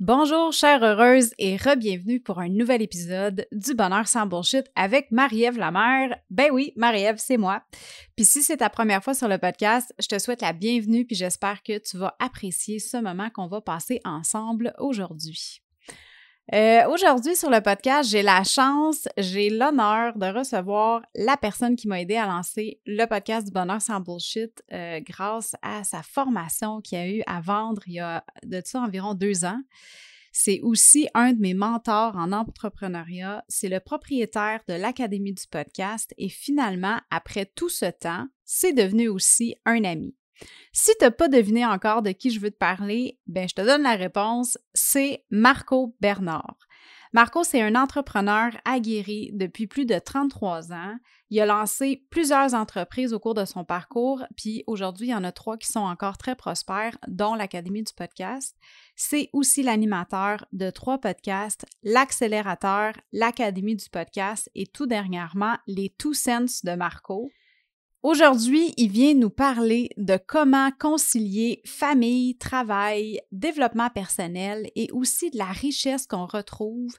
Bonjour, chère heureuse, et re-bienvenue pour un nouvel épisode du Bonheur sans Bullshit avec Marie-Ève Lamère. Ben oui, Marie-Ève, c'est moi. Puis si c'est ta première fois sur le podcast, je te souhaite la bienvenue, puis j'espère que tu vas apprécier ce moment qu'on va passer ensemble aujourd'hui. Euh, aujourd'hui, sur le podcast, j'ai la chance, j'ai l'honneur de recevoir la personne qui m'a aidé à lancer le podcast du bonheur sans bullshit euh, grâce à sa formation qu'il a eu à vendre il y a de ça environ deux ans. C'est aussi un de mes mentors en entrepreneuriat. C'est le propriétaire de l'Académie du podcast et finalement, après tout ce temps, c'est devenu aussi un ami. Si tu n'as pas deviné encore de qui je veux te parler, ben je te donne la réponse, c'est Marco Bernard. Marco, c'est un entrepreneur aguerri depuis plus de 33 ans. Il a lancé plusieurs entreprises au cours de son parcours, puis aujourd'hui, il y en a trois qui sont encore très prospères, dont l'Académie du podcast. C'est aussi l'animateur de trois podcasts, l'accélérateur, l'Académie du podcast et tout dernièrement, les Two Cents de Marco. Aujourd'hui, il vient nous parler de comment concilier famille, travail, développement personnel et aussi de la richesse qu'on retrouve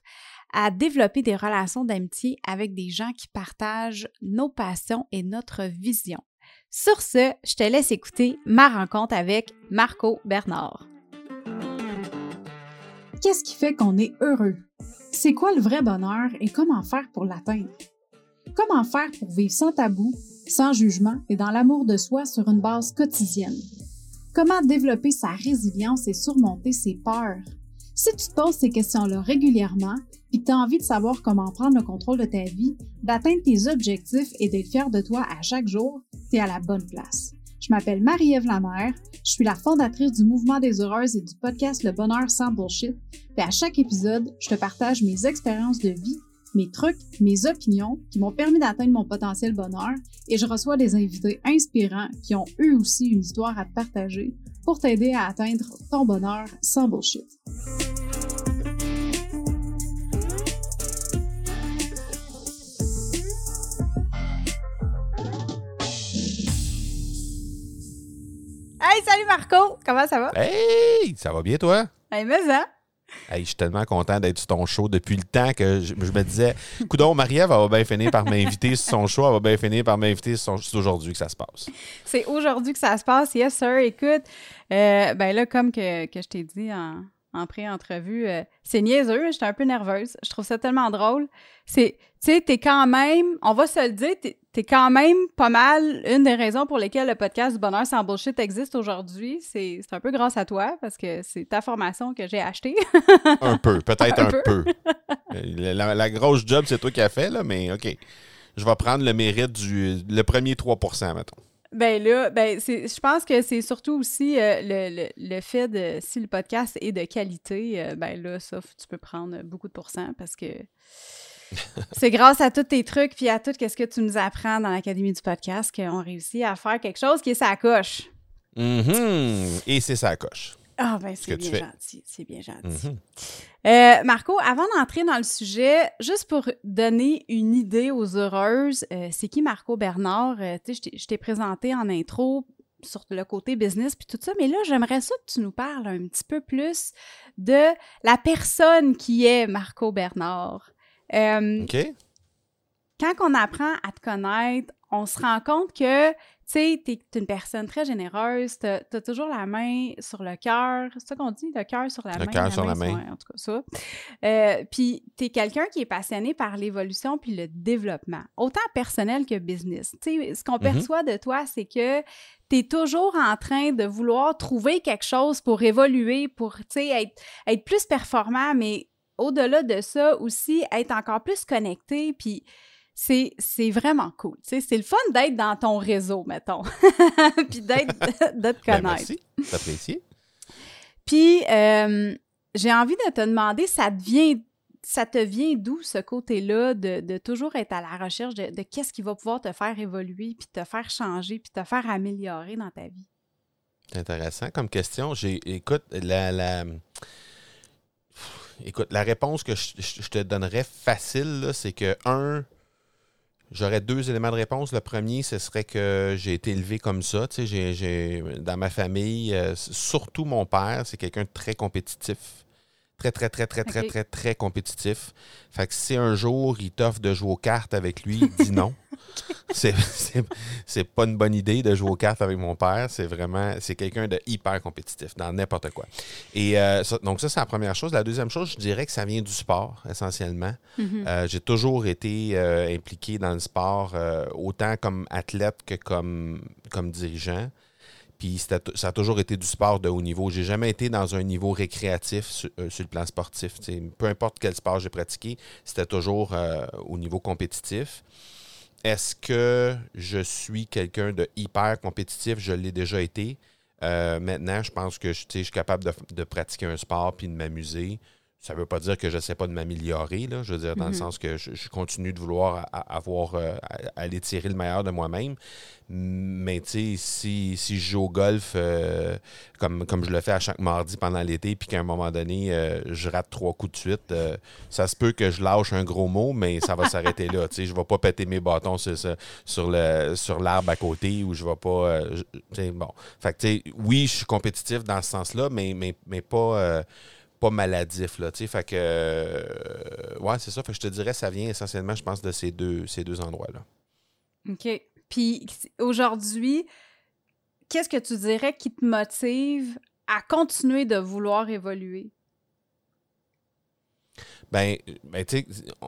à développer des relations d'amitié avec des gens qui partagent nos passions et notre vision. Sur ce, je te laisse écouter ma rencontre avec Marco Bernard. Qu'est-ce qui fait qu'on est heureux? C'est quoi le vrai bonheur et comment faire pour l'atteindre? Comment faire pour vivre sans tabou, sans jugement et dans l'amour de soi sur une base quotidienne? Comment développer sa résilience et surmonter ses peurs? Si tu te poses ces questions-là régulièrement et que tu as envie de savoir comment prendre le contrôle de ta vie, d'atteindre tes objectifs et d'être fier de toi à chaque jour, tu es à la bonne place. Je m'appelle Marie-Ève Lamère, je suis la fondatrice du Mouvement des Heureuses et du podcast Le Bonheur sans Bullshit. Et à chaque épisode, je te partage mes expériences de vie mes trucs, mes opinions qui m'ont permis d'atteindre mon potentiel bonheur et je reçois des invités inspirants qui ont eux aussi une histoire à te partager pour t'aider à atteindre ton bonheur sans bullshit. Hey, salut Marco! Comment ça va? Hey! Ça va bien, toi? Hey, mais ça! Je suis tellement content d'être sur ton show depuis le temps que je, me disais, Coudon, Marie-Ève, va bien finir par m'inviter sur son show, elle va bien finir par m'inviter sur son C'est aujourd'hui que ça se passe. C'est aujourd'hui que ça se passe, yes, sir. Écoute, euh, ben là, comme que, que je t'ai dit en, en pré-entrevue. Euh, c'est niaiseux, j'étais un peu nerveuse. Je trouve ça tellement drôle. C'est, tu sais, t'es quand même, on va se le dire, t'es, es quand même pas mal une des raisons pour lesquelles le podcast du bonheur sans bullshit existe aujourd'hui. C'est, un peu grâce à toi parce que c'est ta formation que j'ai achetée. un peu, peut-être un, peu. La, grosse job, c'est toi qui as fait, là, mais OK. Je vais prendre le mérite du le premier 3% mettons. Ben là, ben je pense que c'est surtout aussi euh, le, fait de si le podcast est de qualité, euh, ben là, ça, tu peux prendre beaucoup de pourcents parce que c'est grâce à tous tes trucs puis à tout ce que tu nous apprends dans l'Académie du podcast qu'on réussit à faire quelque chose qui est sa coche. Mm-hmm. Et c'est sa coche. Ah, ben c'est bien gentil. C'est bien gentil. Mhm. Euh, Marco, avant d'entrer dans le sujet, juste pour donner une idée aux heureuses, euh, c'est qui Marco Bernard? Euh, je t'ai présenté en intro sur le côté business puis tout ça, mais là, j'aimerais ça que tu nous parles un petit peu plus de la personne qui est Marco Bernard. OK. Quand on apprend à te connaître, on se rend compte que tu sais, t'es une personne très généreuse, t'as as toujours la main sur le cœur, c'est ça qu'on dit, le cœur sur la main. Le cœur sur la main. en tout cas, ça. Euh, puis t'es quelqu'un qui est passionné par l'évolution puis le développement, autant personnel que business. Tu sais, ce qu'on mm-hmm. perçoit de toi, c'est que tu es toujours en train de vouloir trouver quelque chose pour évoluer, pour, tu sais, être, être plus performant, mais au-delà de ça aussi, être encore plus connecté, puis c'est, vraiment cool. C'est le fun d'être dans ton réseau, mettons. Puis d'être, de te ben, connaître. merci, t'apprécies. Puis, euh, j'ai envie de te demander, ça te vient, ça te vient d'où ce côté-là de, toujours être à la recherche de, qu'est-ce qui va pouvoir te faire évoluer, puis te faire changer, puis te faire améliorer dans ta vie? C'est intéressant comme question. J'ai, écoute, la, écoute, la réponse que je, te donnerais facile, c'est que, un, J'aurais deux éléments de réponse. Le premier, ce serait que j'ai été élevé comme ça. Tu sais, dans ma famille, euh, surtout mon père, c'est quelqu'un de très compétitif. Très, très, très, très, très, très, très compétitif. Fait que si un jour il t'offre de jouer aux cartes avec lui, dis non. C'est- pas une bonne idée de jouer aux cartes avec mon père. C'est vraiment, c'est quelqu'un de hyper compétitif dans n'importe quoi. Et euh, ça- donc ça, c'est la première chose. La deuxième chose, je dirais que ça vient du sport, essentiellement. Mhm. Euh, j'ai toujours été euh, impliqué dans le sport, autant comme athlète que comme, comme dirigeant. Puis ça a toujours été du sport de haut niveau. J'ai jamais été dans un niveau récréatif sur, euh, sur le plan sportif. Peu importe quel sport j'ai pratiqué, c'était toujours euh, au niveau compétitif. Est-ce que je suis quelqu'un de hyper compétitif? Je l'ai déjà été. Euh, maintenant, je pense que je suis capable de, de pratiquer un sport puis de m'amuser. Ça ne veut pas dire que je ne sais pas de m'améliorer. là. Je veux dire, dans le Mhm. sens que je, je continue de vouloir avoir, euh, à- aller tirer le meilleur de moi-même. Mais tu sais, si, si je joue au golf euh, comme, comme je le fais à chaque mardi pendant l'été, puis qu'à un moment donné, euh, je rate trois coups de suite, euh, ça se peut que je lâche un gros mot, mais ça va s'arrêter là. Tu sais, je ne vais pas péter mes bâtons sur, le, sur l'arbre à côté ou je vais pas. euh, je- tu sais, bon. Fait que, tu sais, oui, je suis compétitif dans ce sens-là, mais, mais, mais pas. Pas maladif, là, tu sais, fait que, euh, ouais, c'est ça, fait que je te dirais, ça vient essentiellement, je pense, de ces deux, ces deux endroits-là. OK. Puis aujourd'hui, qu'est-ce que tu dirais qui te motive à continuer de vouloir évoluer? Ben, ben tu sais,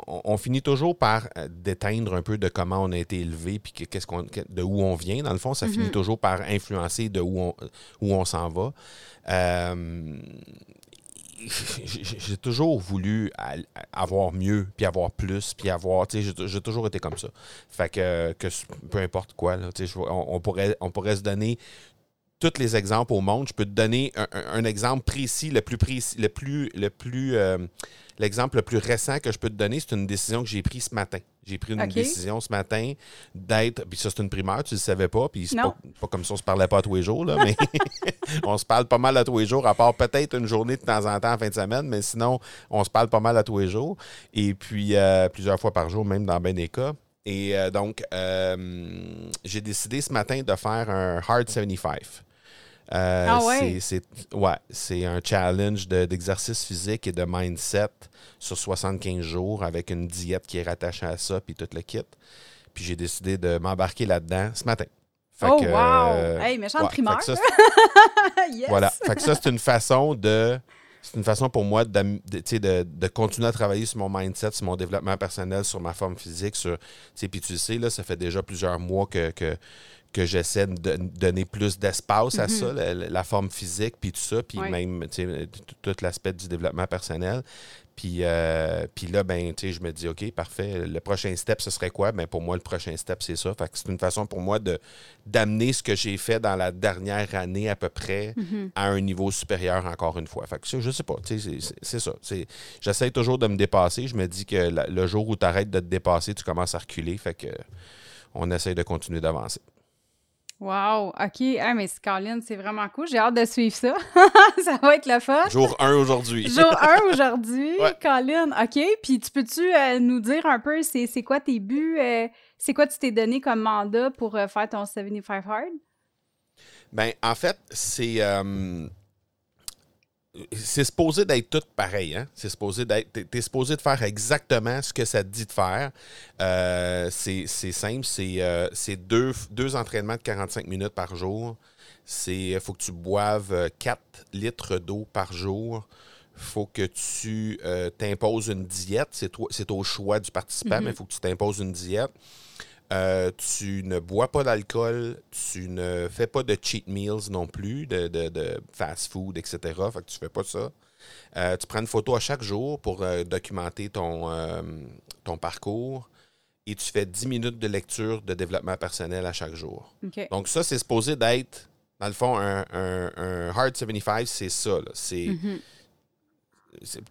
on, on finit toujours par euh, déteindre un peu de comment on a été élevé, puis que- qu'est-ce qu'on, de où on vient. Dans le fond, ça finit Mhm. toujours par influencer de où on, où on s'en va. Euh, j'ai toujours voulu avoir mieux, puis avoir plus, puis avoir, j'ai- toujours été comme ça. Fait que, que peu importe quoi, là, on pourrait, on pourrait se donner tous les exemples au monde. Je peux te donner un, un- un exemple précis, le plus précis, le plus, le plus, euh, l'exemple le plus récent que je peux te donner, c'est une décision que j'ai prise ce matin. J'ai pris une décision ce matin d'être, puis ça c'est une primaire, tu le savais pas, puis c'est pas, pas comme ça on se parlait pas à tous les jours, là, mais on se parle pas mal à tous les jours, à part peut-être une journée de temps en temps en fin de semaine, mais sinon on se parle pas mal à tous les jours, et puis euh, plusieurs fois par jour, même dans bien des cas. Et euh, donc, euh, j'ai décidé ce matin de faire un Hard 75. Euh, Ah ouais? c'est- C'est ouais, c'est un challenge de- d'exercice physique et de mindset sur 75 jours avec une diète qui est rattachée à ça, puis tout le kit. Puis j'ai décidé de m'embarquer là-dedans ce matin. Fait oh, que, wow! hey, méchante ouais, fait ça, yes! voilà. Fait que ça, c'est une façon de. C'est une façon pour moi de, continuer à travailler sur mon mindset, sur mon développement personnel, sur ma forme physique. Sur, puis tu le sais, là, ça fait déjà plusieurs mois que, que, que j'essaie de don- donner plus d'espace à ça, la, la forme physique, puis tout ça, puis même tout l'aspect du développement personnel. Puis, euh, puis là, ben, je me dis, OK, parfait. Le prochain step, ce serait quoi? Ben, pour moi, le prochain step, c'est ça. Fait que c'est une façon pour moi de d'amener ce que j'ai fait dans la dernière année à peu près Mhm. à un niveau supérieur encore une fois. Fait que ça, je sais pas, c'est- c'est c'est ça. C'est- J'essaie toujours de me dépasser. Je me dis que la- le jour où tu arrêtes de te dépasser, tu commences à reculer. Fait que on essaie de continuer d'avancer. Wow! OK. Ah, mais Colin, c'est vraiment cool. J'ai hâte de suivre ça. ça va être le fun. Jour 1 aujourd'hui. Jour 1 aujourd'hui, Ouais. Colin. OK. Puis tu peux-tu euh, nous dire un peu, c'est quoi tes buts? euh, c'est quoi tu t'es donné comme mandat pour euh, faire ton 75 Hard? Ben, en fait, c'est. Euh, c'est supposé d'être tout pareil, hein? C'est supposé d'être. T'es, supposé de faire exactement ce que ça te dit de faire. Euh, c'est, simple, c'est, euh, c'est deux, deux entraînements de 45 minutes par jour. C'est. faut que tu boives 4 litres d'eau par jour. faut que tu euh, t'imposes une diète. C'est, au choix du participant, mais il faut que tu t'imposes une diète. Euh, tu ne bois pas d'alcool, tu ne fais pas de cheat meals non plus, de, de- de fast food, etc. Fait que tu fais pas ça. Euh, tu prends une photo à chaque jour pour euh, documenter ton, ton parcours et tu fais 10 minutes de lecture de développement personnel à chaque jour. Donc ça, c'est supposé d'être, dans le fond, un, un- un Hard 75, c'est ça. C'est, Mhm.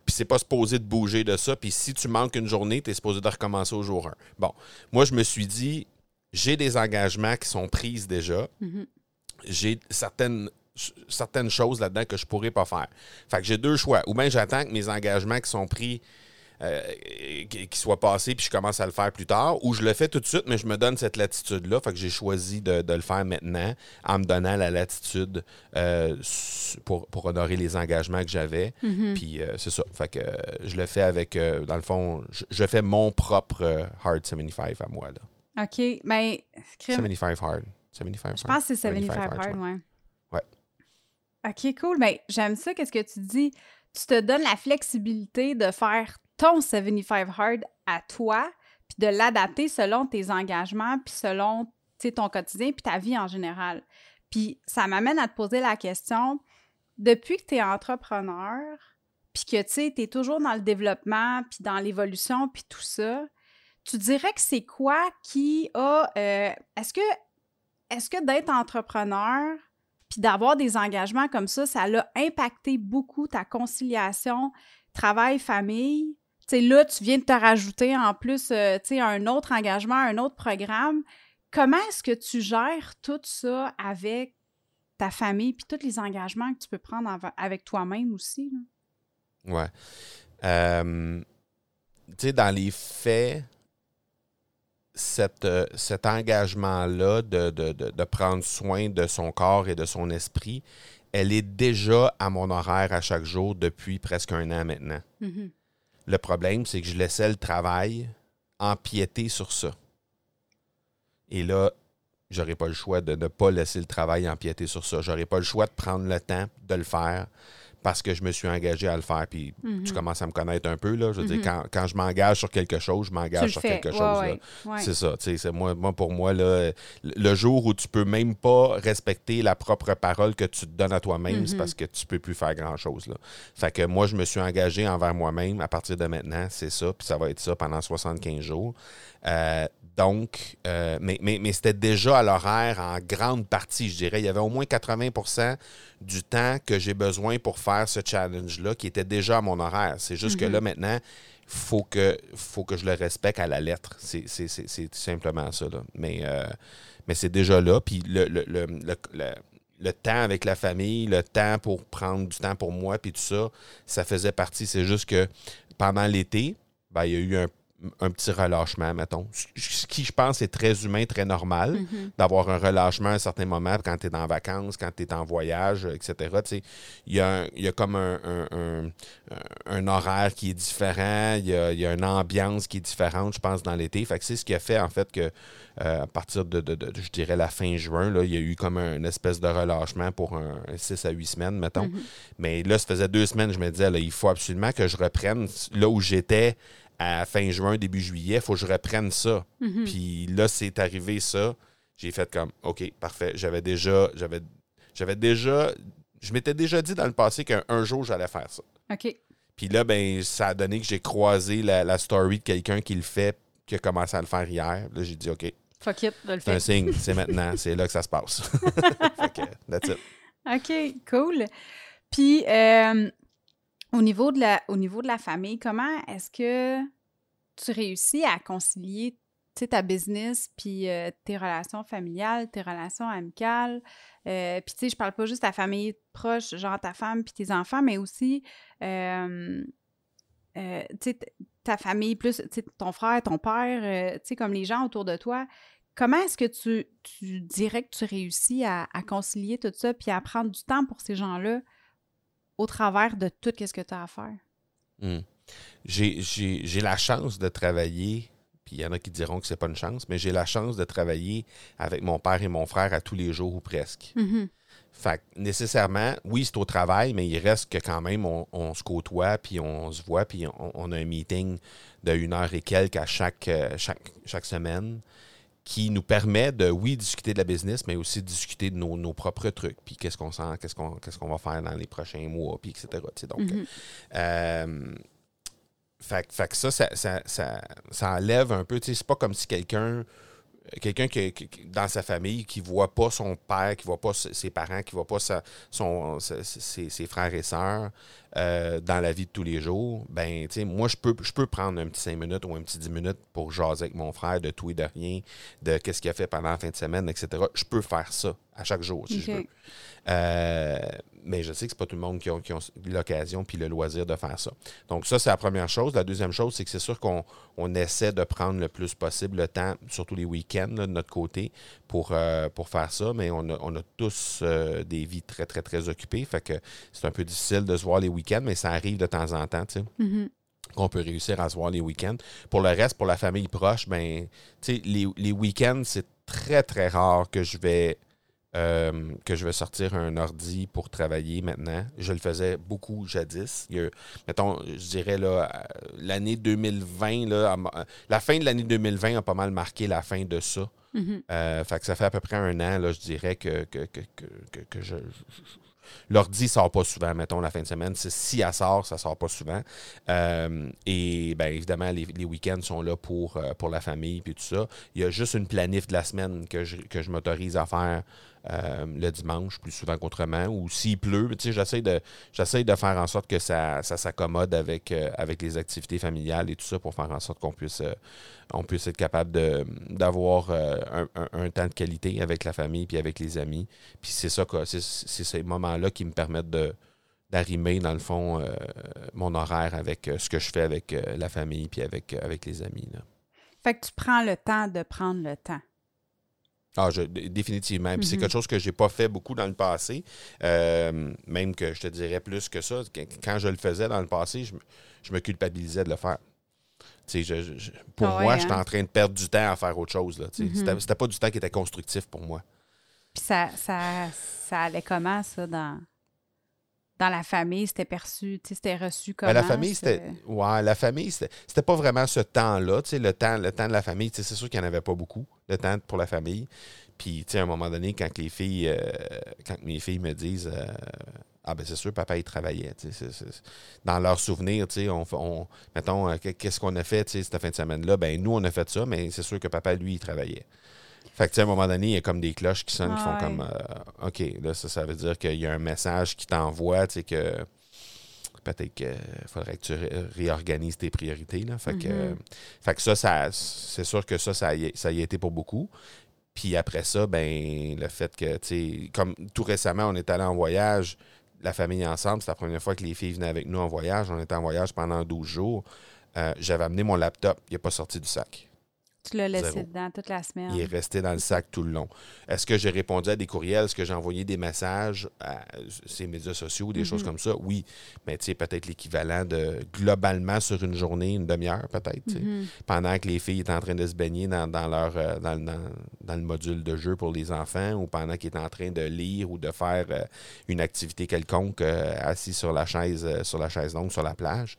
C'est pas supposé de bouger de ça. Puis si tu manques une journée, tu es supposé de recommencer au jour 1. Bon, moi, je me suis dit, j'ai des engagements qui sont prises déjà. Mhm. J'ai certaines, certaines choses là-dedans que je pourrais pas faire. Fait que j'ai deux choix. Ou bien j'attends que mes engagements qui sont pris euh, qui qui soit passé puis je commence à le faire plus tard, ou je le fais tout de suite, mais je me donne cette latitude-là. Fait que j'ai choisi de, de le faire maintenant en me donnant la latitude euh, pour, pour honorer les engagements que j'avais. Mhm. Puis euh, c'est ça. Fait que euh, je le fais avec, euh, dans le fond, je, je fais mon propre euh, Hard 75 à moi. Là. OK. Ben, crime, 75 Hard. 75 je pense que c'est 75 75 hard, ouais. Ouais. OK, cool. Ben, j'aime ça. Qu'est-ce que tu dis? Tu te donnes la flexibilité de faire ton 75 hard à toi, puis de l'adapter selon tes engagements, puis selon ton quotidien, puis ta vie en général. Puis ça m'amène à te poser la question, depuis que tu es entrepreneur, puis que tu es toujours dans le développement, puis dans l'évolution, puis tout ça, tu dirais que c'est quoi qui a... euh, est-ce que, est-ce que d'être entrepreneur, puis d'avoir des engagements comme ça, ça l'a impacté beaucoup ta conciliation travail-famille? Sais, là, tu viens de te rajouter en plus, euh, tu sais, un autre engagement, un autre programme. Comment est-ce que tu gères tout ça avec ta famille puis tous les engagements que tu peux prendre av- avec toi-même aussi? là? Ouais. Euh, tu sais, dans les faits, cet, euh, cet engagement-là de, de- de- de prendre soin de son corps et de son esprit, elle est déjà à mon horaire à chaque jour depuis presque un an maintenant. Mhm. Le problème, c'est que je laissais le travail empiéter sur ça. Et là, j'aurais pas le choix de ne pas laisser le travail empiéter sur ça. J'aurais pas le choix de prendre le temps de le faire parce que je me suis engagé à le faire. Puis Mhm. tu commences à me connaître un peu. Là. Je veux Mhm. dire, quand, quand je m'engage sur quelque chose, je m'engage sur fais. quelque Ouais, chose. ouais, ouais. C'est ça. c'est moi, moi, pour moi, là, le jour où tu peux même pas respecter la propre parole que tu te donnes à toi-même, Mhm. c'est parce que tu peux plus faire grand-chose. Fait que moi, je me suis engagé envers moi-même à partir de maintenant, c'est ça, puis ça va être ça pendant 75 jours. Euh, donc, euh, mais, mais, mais c'était déjà à l'horaire en grande partie, je dirais. Il y avait au moins 80% du temps que j'ai besoin pour faire ce challenge-là qui était déjà à mon horaire. C'est juste que Mhm. là, maintenant, faut que, faut que je le respecte à la lettre. C'est tout simplement ça. Là. Mais, euh, mais c'est déjà là. Puis le, le, le, le- le- le temps avec la famille, le temps pour prendre du temps pour moi, puis tout ça, ça faisait partie. C'est juste que pendant l'été, ben, il y a eu un, un petit relâchement, mettons. Ce- qui, je pense, est très humain, très normal Mhm. d'avoir un relâchement à un certain moment quand tu es en vacances, quand tu es en voyage, etc. Il y, y a comme un, un- un- un horaire qui est différent, il y a, y a une ambiance qui est différente, je pense, dans l'été. Fait que c'est ce qui a fait, en fait, que euh, à partir de, de- de- je dirais, la fin juin, il y a eu comme un- une espèce de relâchement pour un, 6 à 8 semaines, mettons. Mhm. Mais là, ça faisait deux semaines, je me disais, là, il faut absolument que je reprenne là où j'étais à fin juin, début juillet, il faut que je reprenne ça. Mhm. Puis là, c'est arrivé ça. J'ai fait comme, OK, parfait. J'avais déjà, j'avais, j'avais déjà, je m'étais déjà dit dans le passé qu'un un jour, j'allais faire ça. OK. Puis là, ben, ça a donné que j'ai croisé la, la story de quelqu'un qui le fait, qui a commencé à le faire hier. Là, j'ai dit, OK, Fuck it, le c'est un signe, c'est maintenant, c'est là que ça se passe. fait que, that's it. OK, cool. Puis, euh, au, niveau de la, au niveau de la famille, comment est-ce que tu réussis à concilier ta business, puis euh, tes relations familiales, tes relations amicales? Euh, puis, tu sais, je parle pas juste ta famille proche, genre ta femme puis tes enfants, mais aussi, euh, tu sais, ta famille, plus, ton frère, ton père, tu sais, comme les gens autour de toi. Comment est-ce que tu, tu dirais que tu réussis à, à concilier tout ça puis à prendre du temps pour ces gens-là au travers de tout ce que tu as à faire? Hmm. J'ai, la chance de travailler, puis il y en a qui diront que c'est pas une chance, mais j'ai la chance de travailler avec mon père et mon frère à tous les jours ou presque. Fait que nécessairement, oui, c'est au travail, mais il reste que quand même, on, on se côtoie, puis on se voit, puis on, on a un meeting de une heure et quelques à chaque, euh, chaque, chaque semaine qui nous permet de, oui, discuter de la business, mais aussi discuter de nos, nos propres trucs, puis qu'est-ce qu'on sent, qu'est-ce qu'on, qu'est-ce qu'on va faire dans les prochains mois, puis etc. Donc, Mhm. euh, fait, fait que ça, ça, ça, ça, ça enlève un peu. tu sais, C'est pas comme si quelqu'un quelqu'un qui, qui- dans sa famille qui voit pas son père, qui voit pas ses parents, qui voit pas sa- son, sa- ses, ses frères et sœurs euh, dans la vie de tous les jours, ben, tu sais, moi, je peux, je peux prendre un petit 5 minutes ou un petit 10 minutes pour jaser avec mon frère de tout et de rien, de qu'est-ce qu'il a fait pendant la fin de semaine, etc. Je peux faire ça à chaque jour, si je veux. Euh, mais je sais que c'est pas tout le monde qui a, qui l'occasion puis le loisir de faire ça. Donc, ça, c'est la première chose. La deuxième chose, c'est que c'est sûr qu'on on essaie de prendre le plus possible le temps, surtout les week-ends, là, de notre côté, pour, euh, pour faire ça. Mais on a, on a tous euh, des vies très, très, très occupées. Fait que c'est un peu difficile de se voir les week-ends, mais ça arrive de temps en temps, tu sais Mhm. qu'on peut réussir à se voir les week-ends. Pour le reste, pour la famille proche, ben, tu sais, les, les week-ends, c'est très, très rare que je vais euh, que je vais sortir un ordi pour travailler maintenant. Je le faisais beaucoup jadis. Il y a- mettons, je dirais là, euh, l'année 2020, là, à ma- la fin de l'année 2020 a pas mal marqué la fin de ça. Mhm. Euh, fait que ça fait à peu près un an, là, je dirais, que, que, que, que, que- je. L'ordi sort pas souvent, mettons, la fin de semaine. Si elle sort, ça sort pas souvent. Euh, et bien évidemment, les, les week-ends sont là pour, euh, pour la famille puis tout ça. Il y a juste une planif de la semaine que je, que je m'autorise à faire euh, le dimanche, plus souvent qu'autrement. Ou s'il pleut, j'essaie de, de faire en sorte que ça, ça s'accommode avec, euh, avec les activités familiales et tout ça pour faire en sorte qu'on puisse, euh, puisse être capable d'avoir un, un- temps de qualité avec la famille puis avec les amis. Puis c'est ça, c'est, ces moments-là qui me permettent de d'arrimer, dans le fond, mon horaire avec ce que je fais avec la famille puis avec, avec les amis. là. Fait que tu prends le temps de prendre le temps. Ah, je, définitivement. Puis c'est Mhm. quelque chose que j'ai pas fait beaucoup dans le passé. Euh, même que je te dirais plus que ça. Qu- Quand je le faisais dans le passé, je, me- je me culpabilisais de le faire. Je- je- pour Ah ouais, moi, hein? j'étais en train de perdre du temps à faire autre chose. Mhm. C'était c'était pas du temps qui était constructif pour moi. Puis ça, ça, ça allait comment, ça, dans, dans la famille? C'était perçu, c'était reçu comment? Ben, la famille, c'était. Ouais, la famille, c'était pas vraiment ce temps-là. Le temps, le temps de la famille, c'est sûr qu'il n'y en avait pas beaucoup, le temps pour la famille. Puis, tu sais, à un moment donné, quand les filles, euh, quand mes filles me disent euh, Ah, ben c'est sûr, papa, il travaillait. Dans leurs souvenirs, tu sais, on, mettons, euh, qu'est-ce qu'on a fait, cette fin de semaine-là? Ben, nous, on a fait ça, mais c'est sûr que papa, lui, il travaillait. Fait que, tu sais, à un moment donné, il y a comme des cloches qui sonnent, qui font comme euh, OK, là, ça, ça veut dire qu'il y a un message qui t'envoie, tu sais, que peut-être qu'il faudrait que tu ré- réorganises tes priorités. Là. Fait, que, Mhm. euh, fait que ça, ça c'est sûr que ça, ça y, a- ça y a été pour beaucoup. Puis après ça, ben le fait que, tu sais, comme tout récemment, on est allé en voyage, la famille ensemble, c'est la première fois que les filles venaient avec nous en voyage. On était en voyage pendant 12 jours. Euh, J'avais amené mon laptop, il n'est pas sorti du sac. Tu l'as laissé Zéro. dedans toute la semaine? Il est resté dans le sac tout le long. Est-ce que j'ai répondu à des courriels? Est-ce que j'ai envoyé des messages à ces médias sociaux, des Mhm. choses comme ça? Oui. Mais tu sais, peut-être l'équivalent de globalement sur une journée, une demi-heure, peut-être. Mhm. Pendant que les filles étaient en train de se baigner dans, dans leur, euh, dans, dans- dans le module de jeu pour les enfants ou pendant qu'ils étaient en train de lire ou de faire euh, une activité quelconque euh, assis sur la chaise, sur la chaise longue sur la plage.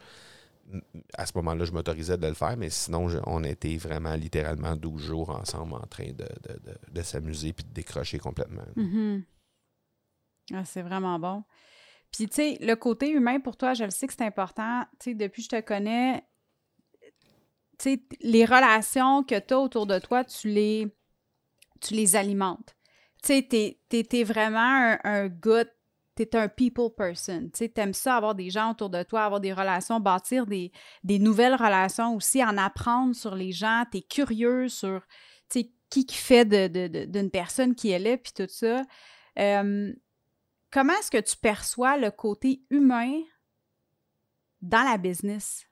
À ce moment-là, je m'autorisais de le faire, mais sinon, on était vraiment littéralement 12 jours ensemble en train de, s'amuser puis de décrocher complètement. Mhm. Ah, c'est vraiment bon. Puis, tu sais, le côté humain pour toi, je le sais que c'est important. Tu sais, depuis que je te connais, tu sais, les relations que tu as autour de toi, tu les, tu les alimentes. Tu sais, t'es- t'es vraiment un, un good, t'es un people person. Tu sais, t'aimes ça, avoir des gens autour de toi, avoir des relations, bâtir des, nouvelles relations aussi, en apprendre sur les gens. T'es curieux sur, tu qui qui fait d'une personne qui elle est, puis tout ça. Comment est-ce que tu perçois le côté humain dans la business?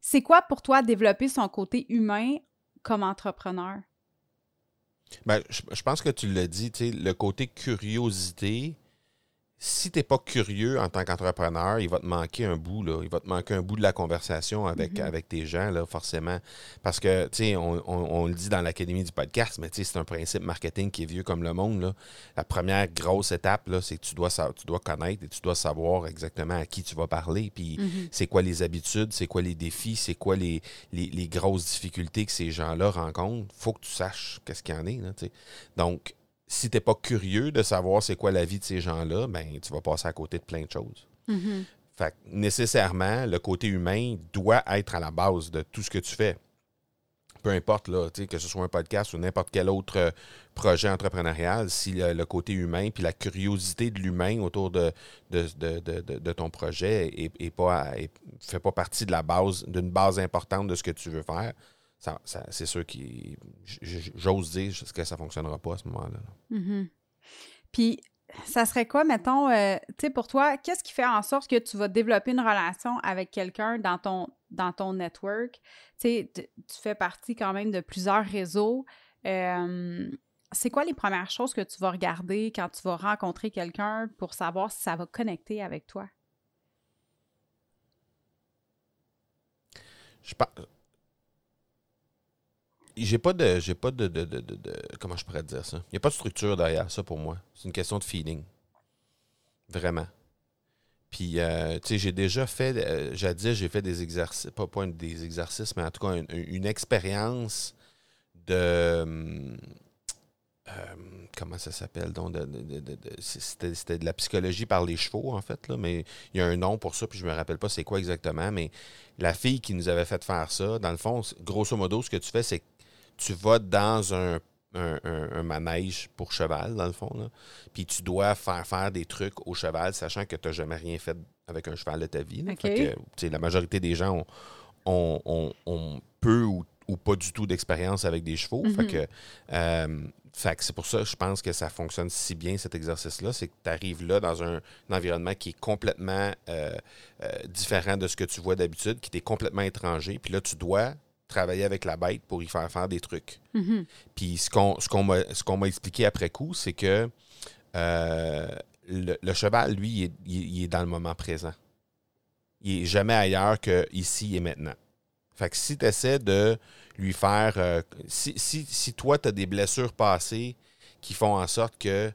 C'est quoi pour toi développer son côté humain comme entrepreneur? Ben, je, je pense que tu l'as dit, le côté curiosité, si tu n'es pas curieux en tant qu'entrepreneur, il va te manquer un bout, là. Il va te manquer un bout de la conversation avec, Mhm. avec tes gens, là, forcément. Parce que, tu sais, on, on- on le dit dans l'Académie du podcast, mais tu sais, c'est un principe marketing qui est vieux comme le monde, là. La première grosse étape, là, c'est que tu dois, sa- tu dois connaître et tu dois savoir exactement à qui tu vas parler. Puis Mhm. c'est quoi les habitudes, c'est quoi les défis, c'est quoi les, les, les grosses difficultés que ces gens-là rencontrent. faut que tu saches qu'est-ce qu'il y en est. Là. Donc, si tu n'es pas curieux de savoir c'est quoi la vie de ces gens-là, ben tu vas passer à côté de plein de choses. Mhm. Fait que, nécessairement, le côté humain doit être à la base de tout ce que tu fais. Peu importe, là, que ce soit un podcast ou n'importe quel autre euh, projet entrepreneurial, si le, le côté humain puis la curiosité de l'humain autour de, de, de- de- de- de ton projet est, est pas, est- fait pas partie de la base, d'une base importante de ce que tu veux faire, c'est sûr que j'ose dire que ça ne fonctionnera pas à ce moment-là. Mm-hmm. Puis, ça serait quoi, mettons, euh, tu sais, pour toi, qu'est-ce qui fait en sorte que tu vas développer une relation avec quelqu'un dans ton, dans ton network? Tu sais, tu fais partie quand même de plusieurs réseaux. Euh, c'est quoi les premières choses que tu vas regarder quand tu vas rencontrer quelqu'un pour savoir si ça va connecter avec toi? Je pense. J'ai pas de. J'ai pas de, Comment je pourrais dire ça? Il n'y a pas de structure derrière ça pour moi. C'est une question de feeling. Vraiment. Puis, euh, tu sais, j'ai déjà fait. Euh, jadis, j'ai fait des exercices. Pas, pas des exercices, mais en tout cas, une expérience de. Euh, comment ça s'appelle? Donc, c'était, de la psychologie par les chevaux, en fait, là, mais il y a un nom pour ça, puis je me rappelle pas c'est quoi exactement, mais la fille qui nous avait fait faire ça, dans le fond, grosso modo, ce que tu fais, c'est que tu vas dans un, manège pour cheval, dans le fond, puis tu dois faire faire des trucs au cheval, sachant que tu n'as jamais rien fait avec un cheval de ta vie. la majorité des gens ont, ont, peu ou ou pas du tout d'expérience avec des chevaux. Fait mhm. que, euh, fait c'est pour ça que je pense que ça fonctionne si bien, cet exercice-là. C'est que tu arrives là dans un, environnement qui est complètement euh, euh, différent de ce que tu vois d'habitude, qui t'est complètement étranger. Puis là, tu dois travailler avec la bête pour y faire faire des trucs. Mhm. Puis ce qu'on m'a expliqué après coup, c'est que le, cheval, lui, il est, il est, dans le moment présent. Il n'est jamais ailleurs que ici et maintenant. Fait que si tu essaies de lui faire. Euh, si, si, toi, tu as des blessures passées qui font en sorte que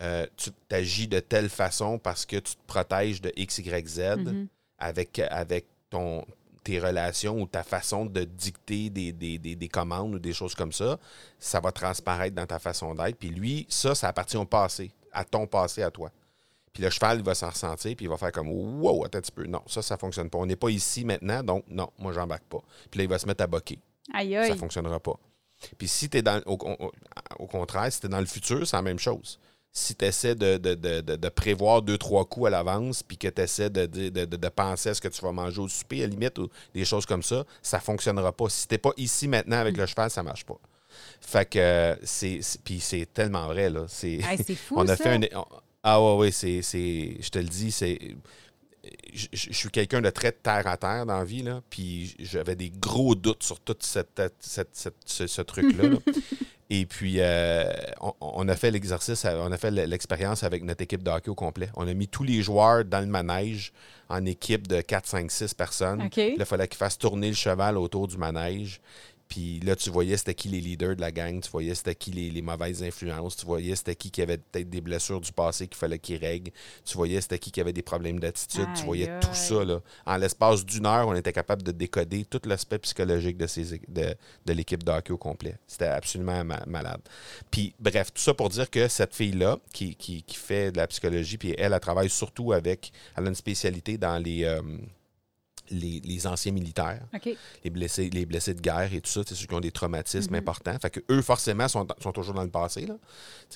euh, tu t'agis de telle façon parce que tu te protèges de X, Y, Z mm-hmm. avec, avec ton, tes relations ou ta façon de dicter des, des, commandes ou des choses comme ça, ça va transparaître dans ta façon d'être. Puis lui, ça, ça appartient au passé, à ton passé, à toi. Puis le cheval, il va s'en ressentir, puis il va faire comme Wow, attends un petit peu. Non, ça, ça fonctionne pas. On n'est pas ici maintenant, donc non, moi, j'embarque pas. Puis là, il va se mettre à boquer. Aïe, aïe. Ça fonctionnera pas. Puis si tu es dans. Au, contraire, si tu es dans le futur, c'est la même chose. Si tu essaies de, prévoir deux, trois coups à l'avance, puis que tu essaies de, penser à ce que tu vas manger au souper, à la limite, ou des choses comme ça, ça fonctionnera pas. Si tu pas ici maintenant avec le cheval, ça marche pas. Fait que c'est. Puis c'est tellement vrai, là. C'est fou. on a fait un. Ah ouais, ouais, c'est. Je te le dis, c'est. Je, suis quelqu'un de très terre à terre dans la vie, là, puis j'avais des gros doutes sur tout cette, ce, truc-là. Et puis, euh, on, a fait l'exercice, on a fait l'expérience avec notre équipe de hockey au complet. On a mis tous les joueurs dans le manège en équipe de 4, 5, 6 personnes. il fallait qu'ils fassent tourner le cheval autour du manège. Puis là, tu voyais c'était qui les leaders de la gang, tu voyais c'était qui les, mauvaises influences, tu voyais c'était qui qui avait peut-être des blessures du passé qu'il fallait qu'ils règlent, tu voyais c'était qui qui avait des problèmes d'attitude, tu voyais tout ça. Là. En l'espace d'une heure, on était capable de décoder tout l'aspect psychologique de, ces, de, de l'équipe de hockey au complet. C'était absolument malade. Puis bref, tout ça pour dire que cette fille-là, qui, qui, fait de la psychologie, puis elle, elle travaille surtout avec, elle a une spécialité dans les... Euh, les, anciens militaires, les, blessés, les blessés de guerre et tout ça, c'est ceux qui ont des traumatismes mm-hmm. importants. Fait que eux, forcément, sont, toujours dans le passé, là,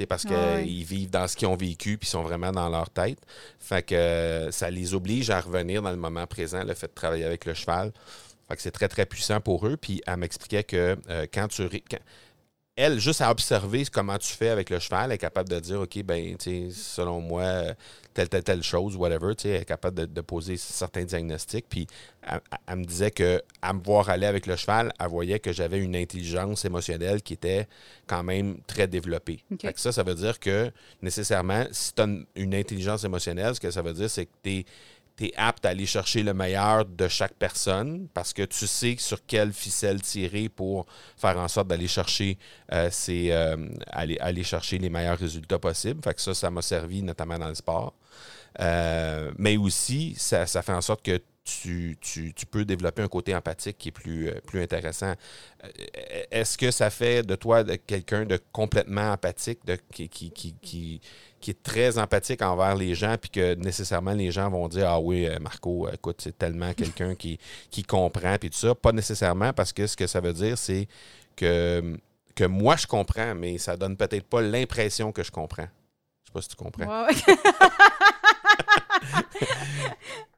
parce qu'ils vivent dans ce qu'ils ont vécu puis sont vraiment dans leur tête. Fait que euh, ça les oblige à revenir dans le moment présent, le fait de travailler avec le cheval. Fait que c'est très, très puissant pour eux. Puis elle m'expliquait que euh, quand tu elle, juste à observer comment tu fais avec le cheval, elle est capable de dire, OK, ben, selon moi, telle, telle, telle chose, whatever, elle est capable de, poser certains diagnostics. Puis, elle, me disait que à me voir aller avec le cheval, elle voyait que j'avais une intelligence émotionnelle qui était quand même très développée. ça, ça veut dire que, nécessairement, si tu as une intelligence émotionnelle, ce que ça veut dire, c'est que tu es tu es apte à aller chercher le meilleur de chaque personne parce que tu sais sur quelle ficelle tirer pour faire en sorte d'aller chercher euh, euh, chercher les meilleurs résultats possibles. Fait que ça, ça m'a servi notamment dans le sport. Euh, mais aussi, ça, fait en sorte que tu, peux développer un côté empathique qui est plus, intéressant. Est-ce que ça fait de toi quelqu'un de complètement empathique, de, qui qui est très empathique envers les gens, puis que nécessairement les gens vont dire Ah oui, euh, Marco, écoute, c'est tellement quelqu'un qui, qui comprend, puis tout ça. Pas nécessairement parce que ce que ça veut dire, c'est que, que moi je comprends, mais ça donne peut-être pas l'impression que je comprends. Je pas si tu comprends.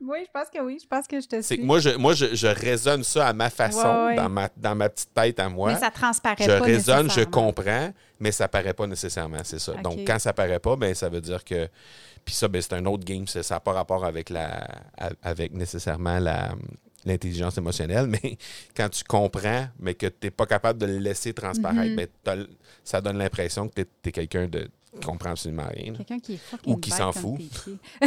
oui, je pense que oui. Je pense que je te suis. moi, je, moi je, je raisonne ça à ma façon, Ouais, ouais. Dans, ma, dans ma petite tête à moi. Mais ça transparaît je pas raisonne, je comprends, mais ça paraît pas nécessairement, c'est ça. Donc, quand ça paraît pas, ben ça veut dire que. Puis ça, ben, c'est un autre game, ça n'a pas rapport avec la avec nécessairement la l'intelligence émotionnelle, mais quand tu comprends, mais que tu n'es pas capable de le laisser transparaître, Mhm. ben, ça donne l'impression que tu es, quelqu'un de comprend absolument rien. Quelqu'un qui est fucking Ou qui s'en fout. t'es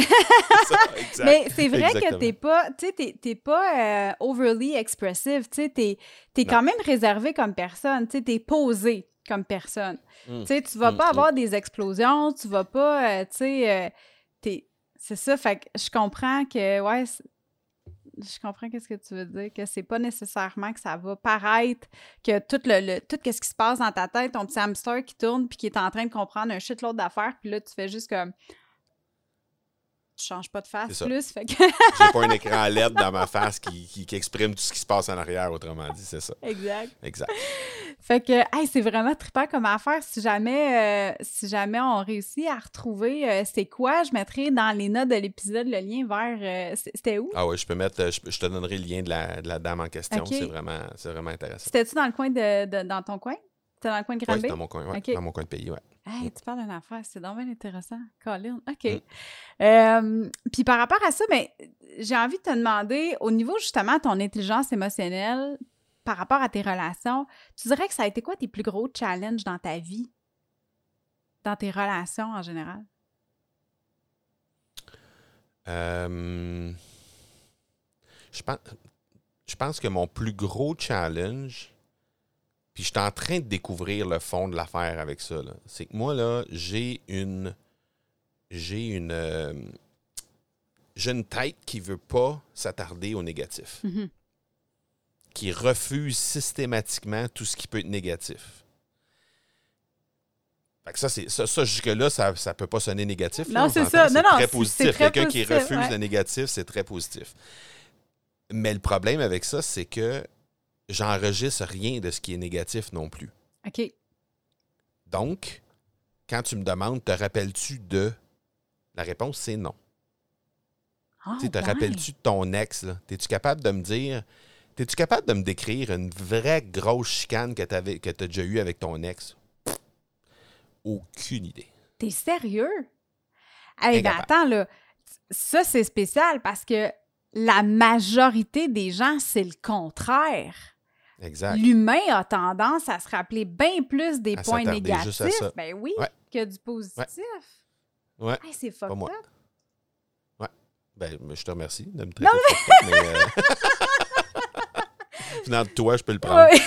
ça, exact. Mais c'est vrai que Exactement. t'es pas, t'es- t'es pas euh, overly expressive, tu t'es es Non. quand même réservé comme personne, tu t'es posé comme personne. Mm. Tu tu vas Mm, pas avoir des explosions, tu vas pas, euh, tu sais, euh, t'es- c'est ça, fait que je comprends que, ouais, je comprends qu'est-ce que tu veux dire, que c'est pas nécessairement que ça va paraître que tout le, le- tout ce qui se passe dans ta tête, ton petit hamster qui tourne puis qui est en train de comprendre un shitload d'affaires, puis là, tu fais juste comme... Tu changes pas de face plus, fait que... J'ai pas un écran LED dans ma face qui, qui- qui exprime tout ce qui se passe en arrière, autrement dit, c'est ça. exact. Exact. Fait que, hey, c'est vraiment trippant comme affaire. Si jamais, euh, si jamais on réussit à retrouver euh, c'est quoi, je mettrai dans les notes de l'épisode le lien vers. euh, C'était où? Ah ouais, je peux mettre, je, je te donnerai le lien de la, de la dame en question. C'est vraiment, vraiment intéressant. C'était-tu dans le coin de, de- dans ton coin? C'était dans le coin de Oui, Granby? c'est dans mon coin, ouais, dans mon coin de pays, ouais. Hey, tu parles d'une affaire, c'est bien intéressant. Colin, OK. Mm. Euh, Puis par rapport à ça, ben, j'ai envie de te demander, au niveau justement de ton intelligence émotionnelle, par rapport à tes relations, tu dirais que ça a été quoi tes plus gros challenges dans ta vie? Dans tes relations en général? Euh, je, pense, je pense que mon plus gros challenge, puis je suis en train de découvrir le fond de l'affaire avec ça, c'est que moi, là, j'ai une. J'ai une. euh, j'ai une tête qui veut pas s'attarder au négatif, Mhm. qui refuse systématiquement tout ce qui peut être négatif. Fait que ça, c'est, ça, ça, jusque-là, ça ne peut pas sonner négatif. Non, on c'est ça. Non, non, très positif. Quelqu'un qui refuse ouais. le négatif, c'est très positif. Mais le problème avec ça, c'est que j'enregistre rien de ce qui est négatif non plus. OK. Donc, quand tu me demandes, te rappelles-tu de... La réponse, c'est non. Ah, Tu sais, te rappelles-tu de ton ex? là? Es-tu capable de me dire... Es-tu capable de me décrire une vraie grosse chicane que tu as déjà eue avec ton ex? Pff, Aucune idée. T'es sérieux? Hey, ben attends, là. Ça, c'est spécial parce que la majorité des gens, c'est le contraire. L'humain a tendance à se rappeler bien plus des À points négatifs, ben oui, Ouais. que du positif. Ouais. Hey, c'est fucked moi. up. Ben, je te remercie de me traiter fucked up, mais... euh, Venant de toi, je peux le prendre. Ouais.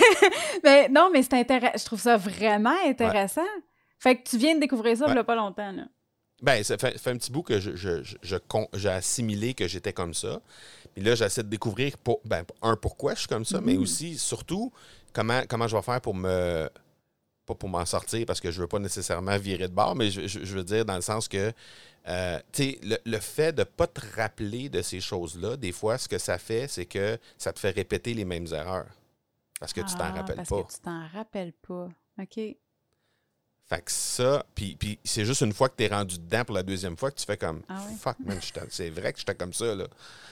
mais non, mais c'est intéressant. Je trouve ça vraiment intéressant. Fait que tu viens de découvrir ça il y a pas longtemps, là. Ben, ça fait, fait un petit bout que je, je- je- j'ai assimilé que j'étais comme ça. Puis là, j'essaie de découvrir, pour, ben, un, pourquoi je suis comme ça, mais Mhm. aussi, surtout, comment, comment je vais faire pour me. Pas pour m'en sortir, parce que je veux pas nécessairement virer de bord, mais je, veux dire dans le sens que, euh, tu sais, le, le fait de pas te rappeler de ces choses-là, des fois, ce que ça fait, c'est que ça te fait répéter les mêmes erreurs. Parce que tu t'en Ah, rappelles parce pas. que tu t'en rappelles pas. OK. Fait que ça, puis, puis c'est juste une fois que tu es rendu dedans pour la deuxième fois que tu fais comme Ah ouais? fuck man, c'est vrai que j'étais comme ça là.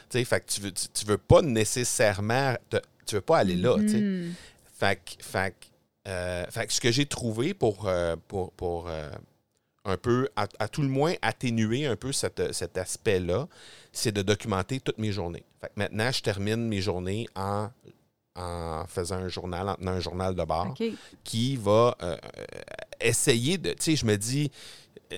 Tu sais, fait que tu veux, tu, tu veux pas nécessairement, te- tu veux pas aller là, tu sais. Mhm. Fait que, fait que, euh, fait que ce que j'ai trouvé pour, euh, pour, pour euh, un peu, à, à tout le moins, atténuer un peu cette- cet aspect-là, c'est de documenter toutes mes journées. Fait que maintenant, je termine mes journées en, en faisant un journal, en tenant un journal de bord qui va euh, essayer de. Tu sais, je me dis,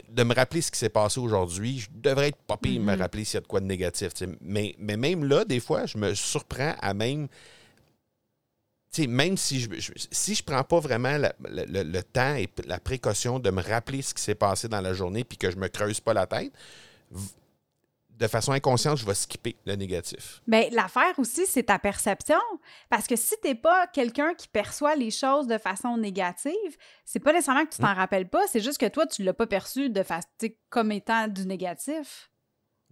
de me rappeler ce qui s'est passé aujourd'hui. Je devrais être pas pire de me Mhm. rappeler s'il y a de quoi de négatif. Mais, mais même là, des fois, je me surprends à même. Tu sais, même si je, je- si je prends pas vraiment la- le, le- le temps et la précaution de me rappeler ce qui s'est passé dans la journée puis que je me creuse pas la tête, de façon inconsciente, je vais skipper le négatif. Mais l'affaire aussi, c'est ta perception. Parce que si t'es pas quelqu'un qui perçoit les choses de façon négative, c'est pas nécessairement que tu t'en rappelles pas, c'est juste que toi, tu l'as pas perçu de façon comme étant du négatif.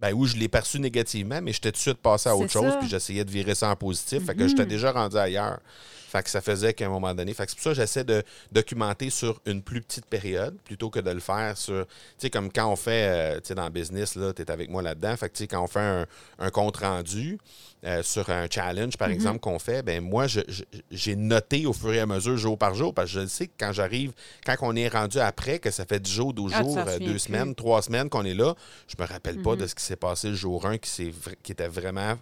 Ben oui, je l'ai perçu négativement, mais j'étais tout de suite passé à autre chose, ça. puis j'essayais de virer ça en positif. Fait que Mhm. j'étais déjà rendu ailleurs. Fait que ça faisait qu'à un moment donné. Fait que c'est pour ça que j'essaie de documenter sur une plus petite période plutôt que de le faire sur. Tu sais, comme quand on fait, euh, tu sais, dans le business, là, tu es avec moi là-dedans. Fait que, tu sais, quand on fait un, un compte rendu euh, sur un challenge, par Mhm. exemple, qu'on fait, ben moi, j'ai noté au fur et à mesure, jour par jour, parce que je sais que quand j'arrive, quand on est rendu après, que ça fait 10 jours, 12 Ah, jours, t'en euh, semaines, trois semaines qu'on est là, je me rappelle pas Mhm. de ce qui s'est passé le jour 1 qui, qui était vraiment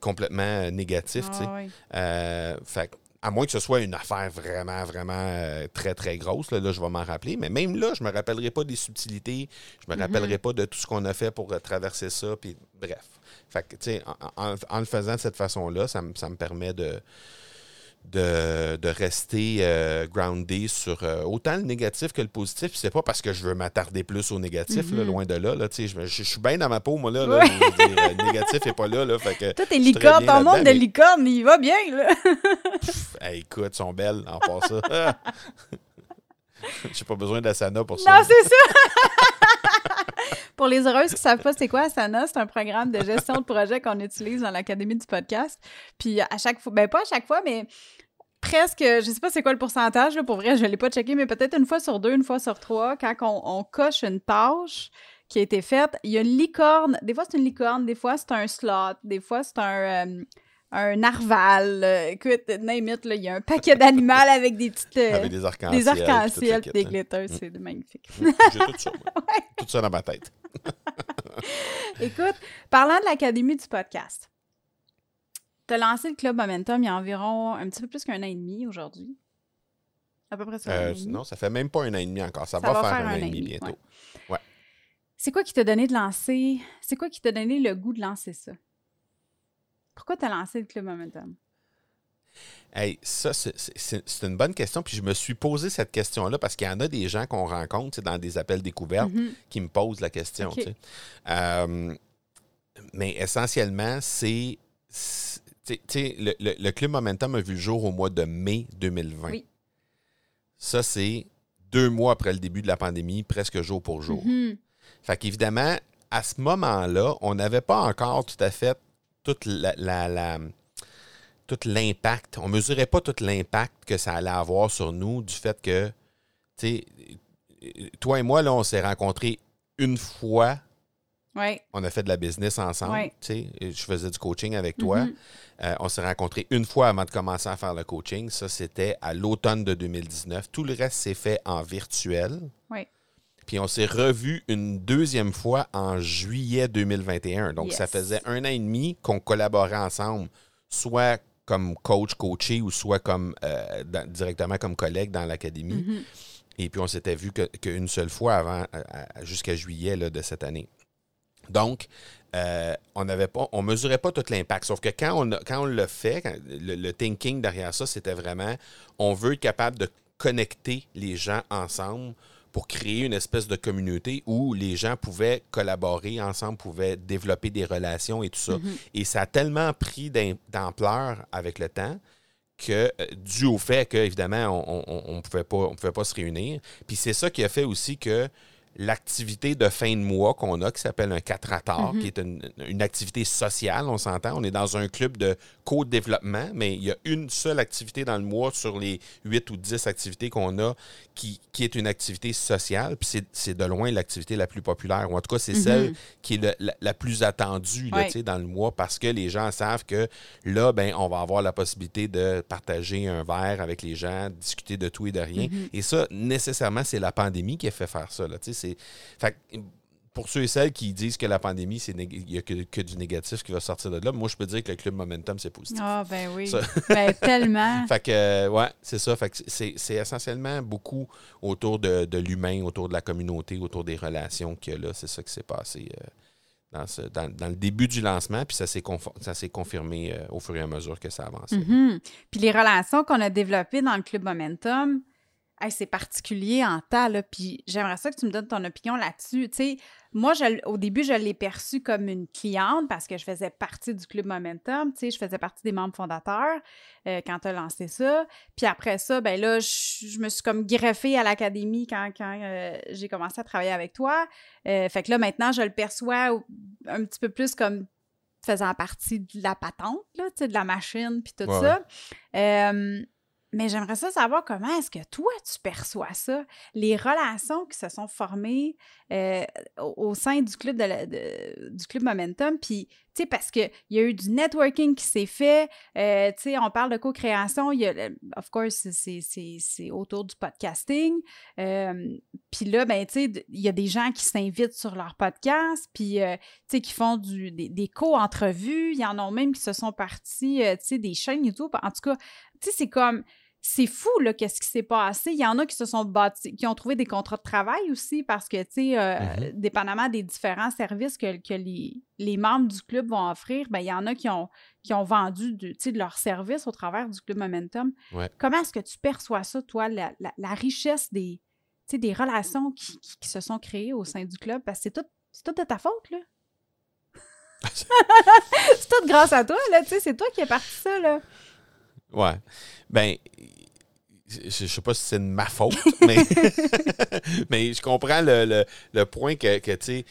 complètement euh, négatif. Ah, oui. Euh, fait à moins que ce soit une affaire vraiment, vraiment euh, très, très grosse, là, là, je vais m'en rappeler. Mais même là, je me rappellerai pas des subtilités. Je me Mhm. rappellerai pas de tout ce qu'on a fait pour euh, traverser ça. Puis, bref. Fait que, en, en- en le faisant de cette façon-là, ça, ça me permet de, de, de rester euh, groundé sur euh, autant le négatif que le positif. C'est pas parce que je veux m'attarder plus au négatif, là, Mhm. loin de là. là, je, je- suis bien dans ma peau, moi, là. là, Ouais. je veux dire, euh, le négatif n'est pas là. là fait que, Toi, t'es licorne, ton monde de mais- licorne, il va bien, là. Hey, écoute, sont belles en passant. J'ai pas besoin d'Asana pour ça. Non, c'est ça! Pour les heureuses qui ne savent pas c'est quoi Asana, c'est un programme de gestion de projet qu'on utilise dans l'Académie du podcast. Puis à chaque fois, ben pas à chaque fois, mais presque, je sais pas c'est quoi le pourcentage, là, pour vrai, je ne l'ai pas checké, mais peut-être une fois sur deux, une fois sur trois, quand on, on coche une tâche qui a été faite, il y a une licorne. Des fois, c'est une licorne, des fois, c'est un slot, des fois, c'est un... euh, un narval, euh, écoute, name it, là, il y a un paquet d'animaux avec des petites... euh, Avec des arcs-en-ciel. des arcs-en-ciel des là. glitters, c'est magnifique. Mm, J'ai tout ça. moi. Tout ça dans ma tête. Écoute, parlant de l'Académie du podcast, tu as lancé le Club Momentum il y a environ un petit peu plus qu'un an et demi aujourd'hui? À peu près ça. Euh, non, ça fait même pas un an et demi encore. Ça, Ça va, faire, un an et demi ouais. bientôt. C'est quoi qui t'a donné de lancer? C'est quoi qui t'a donné le goût de lancer ça? Pourquoi tu as lancé le Club Momentum? Hey, ça, c'est- une bonne question. Puis je me suis posé cette question-là parce qu'il y en a des gens qu'on rencontre dans des appels découvertes Mhm. qui me posent la question. OK. tu sais. Euh, mais essentiellement, c'est. Le, le- le Club Momentum a vu le jour au mois de mai 2020. Oui. Ça, c'est deux mois après le début de la pandémie, presque jour pour jour. Mhm. Fait qu'évidemment, à ce moment-là, on n'avait pas encore tout à fait toute la, la- la- tout l'impact. On mesurait pas tout l'impact que ça allait avoir sur nous du fait que, tu sais, toi et moi, là, on s'est rencontrés une fois. Ouais. On a fait de la business ensemble. Ouais. Je faisais du coaching avec toi. Mhm. Euh, on s'est rencontrés une fois avant de commencer à faire le coaching. Ça, c'était à l'automne de 2019. Tout le reste s'est fait en virtuel. Ouais. Puis on s'est revu une deuxième fois en juillet 2021. Donc, ça faisait un an et demi qu'on collaborait ensemble, soit comme coach, coaché, ou soit comme euh, dans- directement comme collègue dans l'académie. Mhm. Et puis, on s'était vu que- qu'une seule fois avant, euh, jusqu'à juillet là, de cette année. Donc, euh, on n'avait pas, on mesurait pas tout l'impact. Sauf que quand on, a- quand on le fait, quand- le, le thinking derrière ça, c'était vraiment, on veut être capable de connecter les gens ensemble pour créer une espèce de communauté où les gens pouvaient collaborer ensemble, pouvaient développer des relations et tout ça. Mhm. Et ça a tellement pris d'am- d'ampleur avec le temps que, euh, dû au fait qu'évidemment, on ne pouvait, pas- on pouvait pas se réunir. Puis c'est ça qui a fait aussi que l'activité de fin de mois qu'on a, qui s'appelle un 4 à tard, Mhm. qui est une, une activité sociale, on s'entend. On est dans un club de co-développement, mais il y a une seule activité dans le mois sur les 8 ou 10 activités qu'on a qui, qui est une activité sociale. Puis c'est- de loin l'activité la plus populaire, ou en tout cas, c'est Mhm. celle qui est le- la, la plus attendue là, dans le mois parce que les gens savent que là, ben, on va avoir la possibilité de partager un verre avec les gens, discuter de tout et de rien. Mhm. Et ça, nécessairement, c'est la pandémie qui a fait faire ça. Là, c'est- fait que, pour ceux et celles qui disent que la pandémie, c'est il n'y a que, que du négatif qui va sortir de là, moi, je peux dire que le Club Momentum, c'est positif. Ah, ben oui. Ça. ben, tellement. Fait que, euh, ouais, c'est ça. Fait que c'est, essentiellement beaucoup autour de, de l'humain, autour de la communauté, autour des relations que là, c'est ça qui s'est passé euh, dans, ce- dans- dans le début du lancement. Puis ça s'est, confirmé euh, au fur et à mesure que ça avançait. Mhm. Puis les relations qu'on a développées dans le Club Momentum, c'est particulier en temps, là, puis j'aimerais ça que tu me donnes ton opinion là-dessus. Tu sais, moi, je, au début, je l'ai perçue comme une cliente parce que je faisais partie du Club Momentum, tu sais, je faisais partie des membres fondateurs euh, quand tu as lancé ça. Puis après ça, ben là, je, me suis comme greffée à l'académie quand, quand euh, j'ai commencé à travailler avec toi. Euh, fait que là, maintenant, je le perçois un petit peu plus comme faisant partie de la patente, là, tu sais, de la machine, puis tout ça. Mais j'aimerais ça savoir comment est-ce que toi, tu perçois ça, les relations qui se sont formées euh, au, sein du club, de, du club Momentum. Puis, parce qu'il y a eu du networking qui s'est fait. Euh, on parle de co-création. Il y a, of course, c'est autour du podcasting. Euh, puis là, ben, il y a des gens qui s'invitent sur leur podcast, puis, sais, qui font du, des, des co-entrevues. Il y en a même qui se sont partis, des chaînes YouTube. En tout cas, c'est comme c'est fou, là, qu'est-ce qui s'est passé. Il y en a qui se sont bâtis, qui ont trouvé des contrats de travail aussi parce que, tu sais, euh, mm-hmm. dépendamment des différents services que, les, membres du club vont offrir, ben, il y en a qui ont, qui ont vendu de, de leurs services au travers du club Momentum. Comment est-ce que tu perçois ça, toi, la, richesse des, des relations qui, se sont créées au sein du club? Parce que c'est tout, tout de ta faute, là. c'est tout grâce à toi, là, tu sais, c'est toi qui es parti ça, là. Ouais. Ben, je, sais pas si c'est de ma faute, mais, mais je comprends le, point que, tu sais,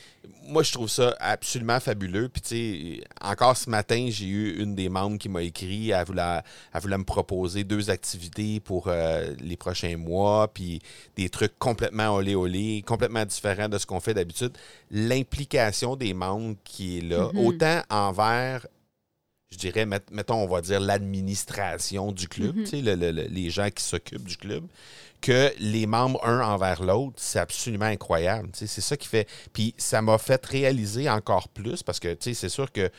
moi, je trouve ça absolument fabuleux. Puis, tu sais, encore ce matin, j'ai eu une des membres qui m'a écrit. Elle voulait, elle voulait me proposer deux activités pour euh, les prochains mois, puis des trucs complètement olé olé, complètement différents de ce qu'on fait d'habitude. L'implication des membres qui est là, mm-hmm. autant envers je dirais, mettons, on va dire l'administration du club, mm-hmm. les gens qui s'occupent du club, que les membres un envers l'autre, c'est absolument incroyable. C'est ça qui fait. Puis ça m'a fait réaliser encore plus parce que c'est sûr que.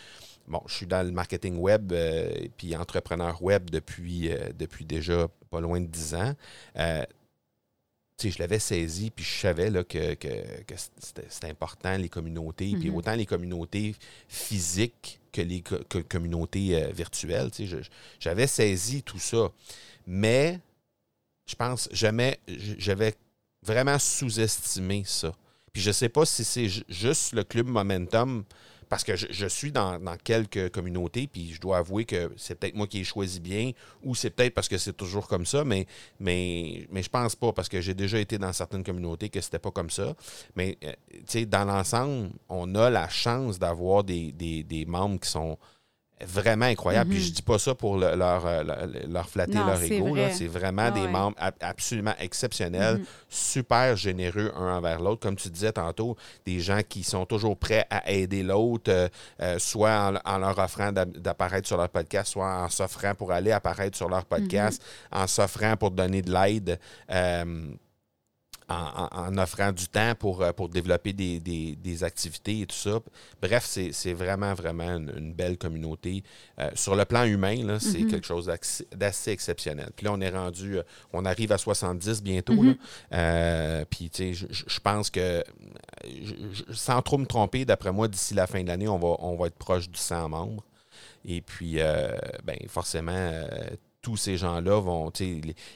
Bon, je suis dans le marketing web et euh, puis entrepreneur web depuis, euh, depuis déjà pas loin de 10 ans. Euh, je l'avais saisi, puis je savais là, que, que, c'était important, les communautés, puis mm-hmm. autant les communautés physiques que les communautés euh, virtuelles. J'avais saisi tout ça. Mais je pense jamais j'avais vraiment sous-estimé ça. Puis je ne sais pas si c'est juste le club Momentum parce que je, suis dans, quelques communautés, puis je dois avouer que c'est peut-être moi qui ai choisi bien, ou c'est peut-être parce que c'est toujours comme ça, mais, mais, mais je pense pas, parce que j'ai déjà été dans certaines communautés que c'était pas comme ça. Mais, euh, tu sais, dans l'ensemble, on a la chance d'avoir des, des membres qui sont vraiment incroyable. Puis je mhm. dis pas ça pour leur, euh, leur, flatter leur ego. C'est vraiment des membres absolument exceptionnels, mhm. super généreux un envers l'autre. Comme tu disais tantôt, des gens qui sont toujours prêts à aider l'autre, euh, euh, soit en, leur offrant d'apparaître sur leur podcast, soit en s'offrant pour aller apparaître sur leur podcast, mhm. en s'offrant pour donner de l'aide en, offrant du temps pour, euh, pour développer des, activités et tout ça. Bref, c'est vraiment, vraiment une, belle communauté. Euh, sur le plan humain, c'est mm-hmm. quelque chose d'assez exceptionnel. Puis là, on est rendu, euh, on arrive à 70 bientôt. Mm-hmm. puis, tu sais, je pense que, sans trop me tromper, d'après moi, d'ici la fin de l'année, on va, on va être proche du 100 membres. Et puis, ben, forcément, tous ces gens-là vont,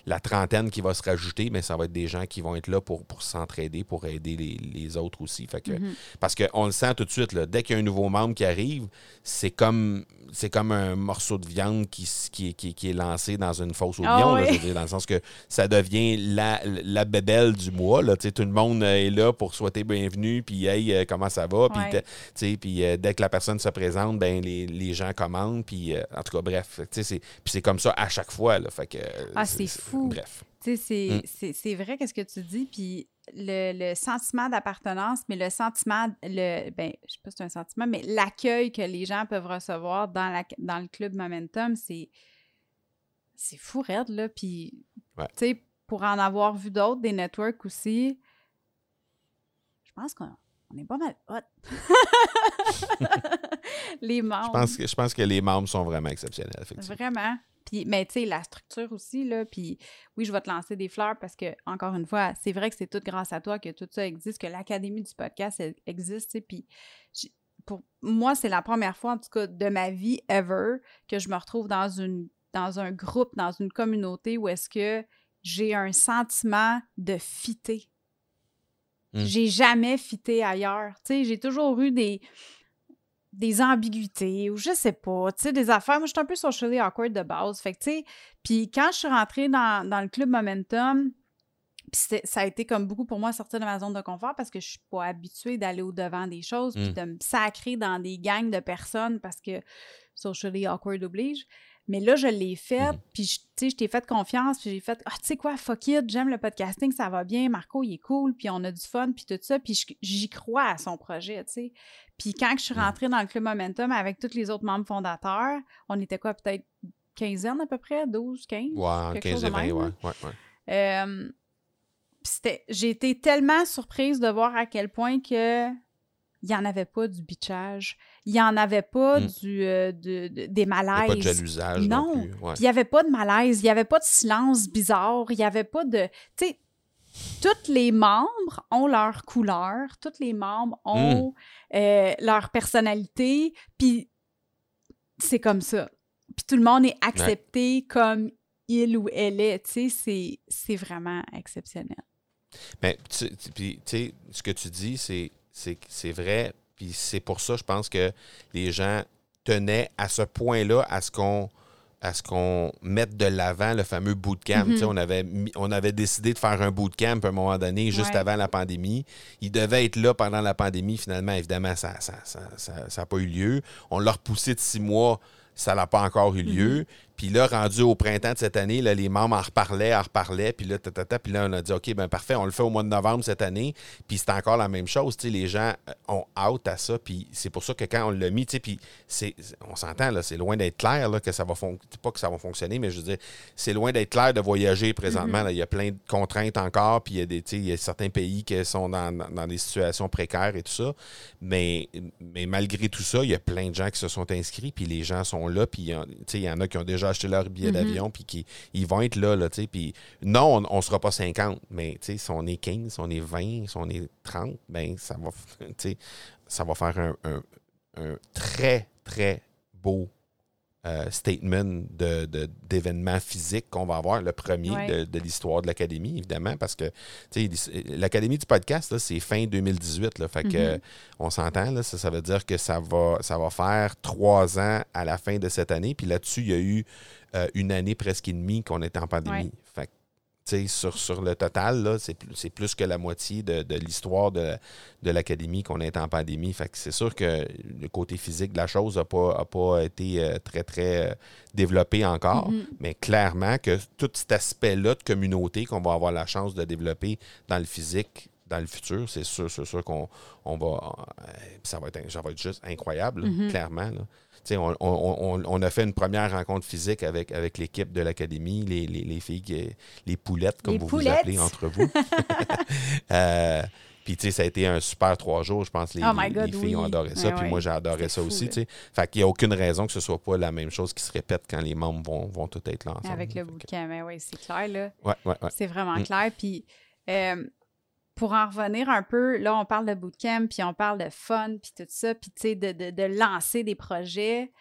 la trentaine qui va se rajouter, mais ça va être des gens qui vont être là pour, pour s'entraider, pour aider les, autres aussi. Fait que, mm-hmm. Parce qu'on le sent tout de suite, là, dès qu'il y a un nouveau membre qui arrive, c'est comme c'est comme un morceau de viande qui, qui, qui, est lancé dans une fosse au ah lion, dans le sens que ça devient la, la bébelle du mois. Là, tout le monde est là pour souhaiter bienvenue, puis hey, euh, comment ça va? Puis, puis euh, dès que la personne se présente, ben, les, les gens commandent, puis euh, en tout cas, bref, c'est comme ça à chaque fois. Là, fait que, ah, c'est fou. Bref. Mm. C'est vrai qu'est-ce que tu dis, puis le, sentiment d'appartenance, mais le sentiment, le, ben, je sais pas si c'est un sentiment, mais l'accueil que les gens peuvent recevoir dans, la, dans le club Momentum, c'est c'est fou raide, là. Puis, tu sais, pour en avoir vu d'autres, des networks aussi, je pense qu'on est pas mal hot. les membres. Je pense, que, je pense que les membres sont vraiment exceptionnels, effectivement. Vraiment mais tu sais, la structure aussi, là, puis oui, je vais te lancer des fleurs parce que, encore une fois, c'est vrai que c'est tout grâce à toi que tout ça existe, que l'Académie du podcast existe, puis pour moi, c'est la première fois, en tout cas, de ma vie ever, que je me retrouve dans une dans un groupe, dans une communauté où est-ce que j'ai un sentiment de fitter. Mm. J'ai jamais fité ailleurs. Tu sais, j'ai toujours eu des, des ambiguïtés ou je sais pas, tu sais, des affaires. Moi, je suis un peu socially awkward de base. Fait que, tu sais, puis quand je suis rentrée dans, dans le club Momentum, puis ça a été comme beaucoup pour moi sortir de ma zone de confort parce que je suis pas habituée d'aller au-devant des choses puis Mm. de me sacrer dans des gangs de personnes parce que socially awkward oblige. Mais là, je l'ai fait, Mhm. puis je- tu sais, je t'ai fait confiance, puis j'ai fait Ah, tu sais quoi, fuck it, j'aime le podcasting, ça va bien, Marco, il est cool, puis on a du fun, puis tout ça, puis j'y crois à son projet, tu sais. Puis quand je suis rentrée dans le Club Momentum avec tous les autres membres fondateurs, on était quoi, peut-être quinzaine à peu près, 12, 15? Ouais, en quelque 15 chose et de 20, même, ouais, ouais, ouais. Euh, j'ai été tellement surprise de voir à quel point que il n'y en avait pas du bitchage. Il n'y en avait pas Mm. du, euh, de- de- des Il y a malaises. pas de jalusage non, Non. plus. Ouais. Puis il n'y avait pas de malaise, il n'y avait pas de silence bizarre, il n'y avait pas de. Tu sais, tous les membres ont leur couleur, tous les membres Mm. ont euh, leur personnalité, puis c'est comme ça. Puis tout le monde est accepté comme il ou elle est. Tu sais, c'est- c'est vraiment exceptionnel. Mais puis, tu sais, ce que tu dis, c'est c'est vrai. Puis c'est pour ça, je pense que les gens tenaient à ce point-là à ce qu'on à ce qu'on mette de l'avant le fameux bootcamp. Mhm. On, avait mis- on avait décidé de faire un bootcamp à un moment donné, juste Ouais. avant la pandémie. Il devait être là pendant la pandémie. Finalement, évidemment, ça n'a ça, ça, ça- ça a pas eu lieu. On l'a repoussé de six mois. Ça n'a pas encore eu lieu. Puis là, rendu au printemps de cette année, là, les membres en reparlaient, en reparlaient. Puis là, tatata, puis là, on a dit, OK, ben parfait, on le fait au mois de novembre cette année. Puis c'est encore la même chose. Tu sais, les gens euh, ont out à ça. Puis c'est pour ça que quand on l'a mis, tu sais, puis on s'entend, là, c'est loin d'être clair là, que ça va fonctionner. Pas que ça va fonctionner, mais je veux dire, c'est loin d'être clair de voyager présentement. là. Il y a plein de contraintes encore. Puis il y a, des, il y a certains pays qui sont dans, dans- dans des situations précaires et tout ça. Mais, mais malgré tout ça, il y a plein de gens qui se sont inscrits. Puis les gens sont là. Puis il y en a qui ont déjà acheté leur billet Mhm. d'avion. Puis qui ils vont être là. là tu sais. puis non, on ne sera pas 50. Mais tu sais, si on est 15, si on est 20, si on est 30, ben ça va, ça faire un, un- un très, très beau euh, statement de- de- d'événements physiques qu'on va avoir, le premier Ouais. de, de l'histoire de l'Académie, évidemment, parce que l'Académie du podcast, c'est fin 2018. Là, fait que, Mhm. on s'entend, là, ça, ça veut dire que ça va, ça va faire trois ans à la fin de cette année. Puis là-dessus, il y a eu euh, une année presque et demie qu'on était en pandémie. Ouais. Fait que, tu sais, sur, sur le total, c'est, plus, que la moitié de, de l'histoire de, de l'Académie qu'on est en pandémie. Fait que c'est sûr que le côté physique de la chose n'a pas, a pas été euh, très, très euh, développé encore. Mhm. Mais clairement que tout cet aspect-là de communauté qu'on va avoir la chance de développer dans le physique dans le futur, c'est sûr, c'est sûr qu'on on va. euh, ça, va être, ça va être juste incroyable, là, Mhm. clairement. là. On, on- on- on a fait une première rencontre physique avec, avec l'équipe de l'Académie, les, les- les filles, les poulettes, comme Les vous poulettes. vous appelez entre vous. Euh, Puis, tu sais, ça a été un super trois jours. Je pense que les, Oh les- God, les filles ont adoré ça. Puis moi, j'ai adoré ça fou, aussi, là. tu sais. Fait qu'il n'y a aucune raison que ce soit pas la même chose qui se répète quand les membres vont, vont tous être là ensemble. Avec le que- mais oui, c'est clair, là. Ouais, ouais, ouais. C'est vraiment Mm. clair. Puis, euh, pour en revenir un peu, là, on parle de bootcamp, puis on parle de fun, puis tout ça, puis tu sais, de, lancer des projets.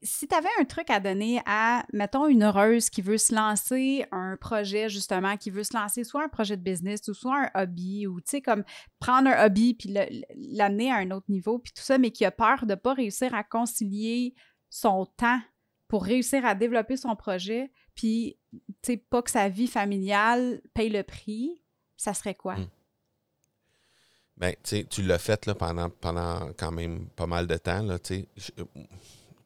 Si tu avais un truc à donner à, mettons, une heureuse qui veut se lancer un projet, justement, qui veut se lancer soit un projet de business ou soit un hobby, ou tu sais, comme prendre un hobby puis l'amener à un autre niveau, puis tout ça, mais qui a peur de ne pas réussir à concilier son temps pour réussir à développer son projet, puis, tu sais, pas que sa vie familiale paye le prix, ça serait quoi? Mm. Ben, tu l'as fait pendant, quand même pas mal de temps.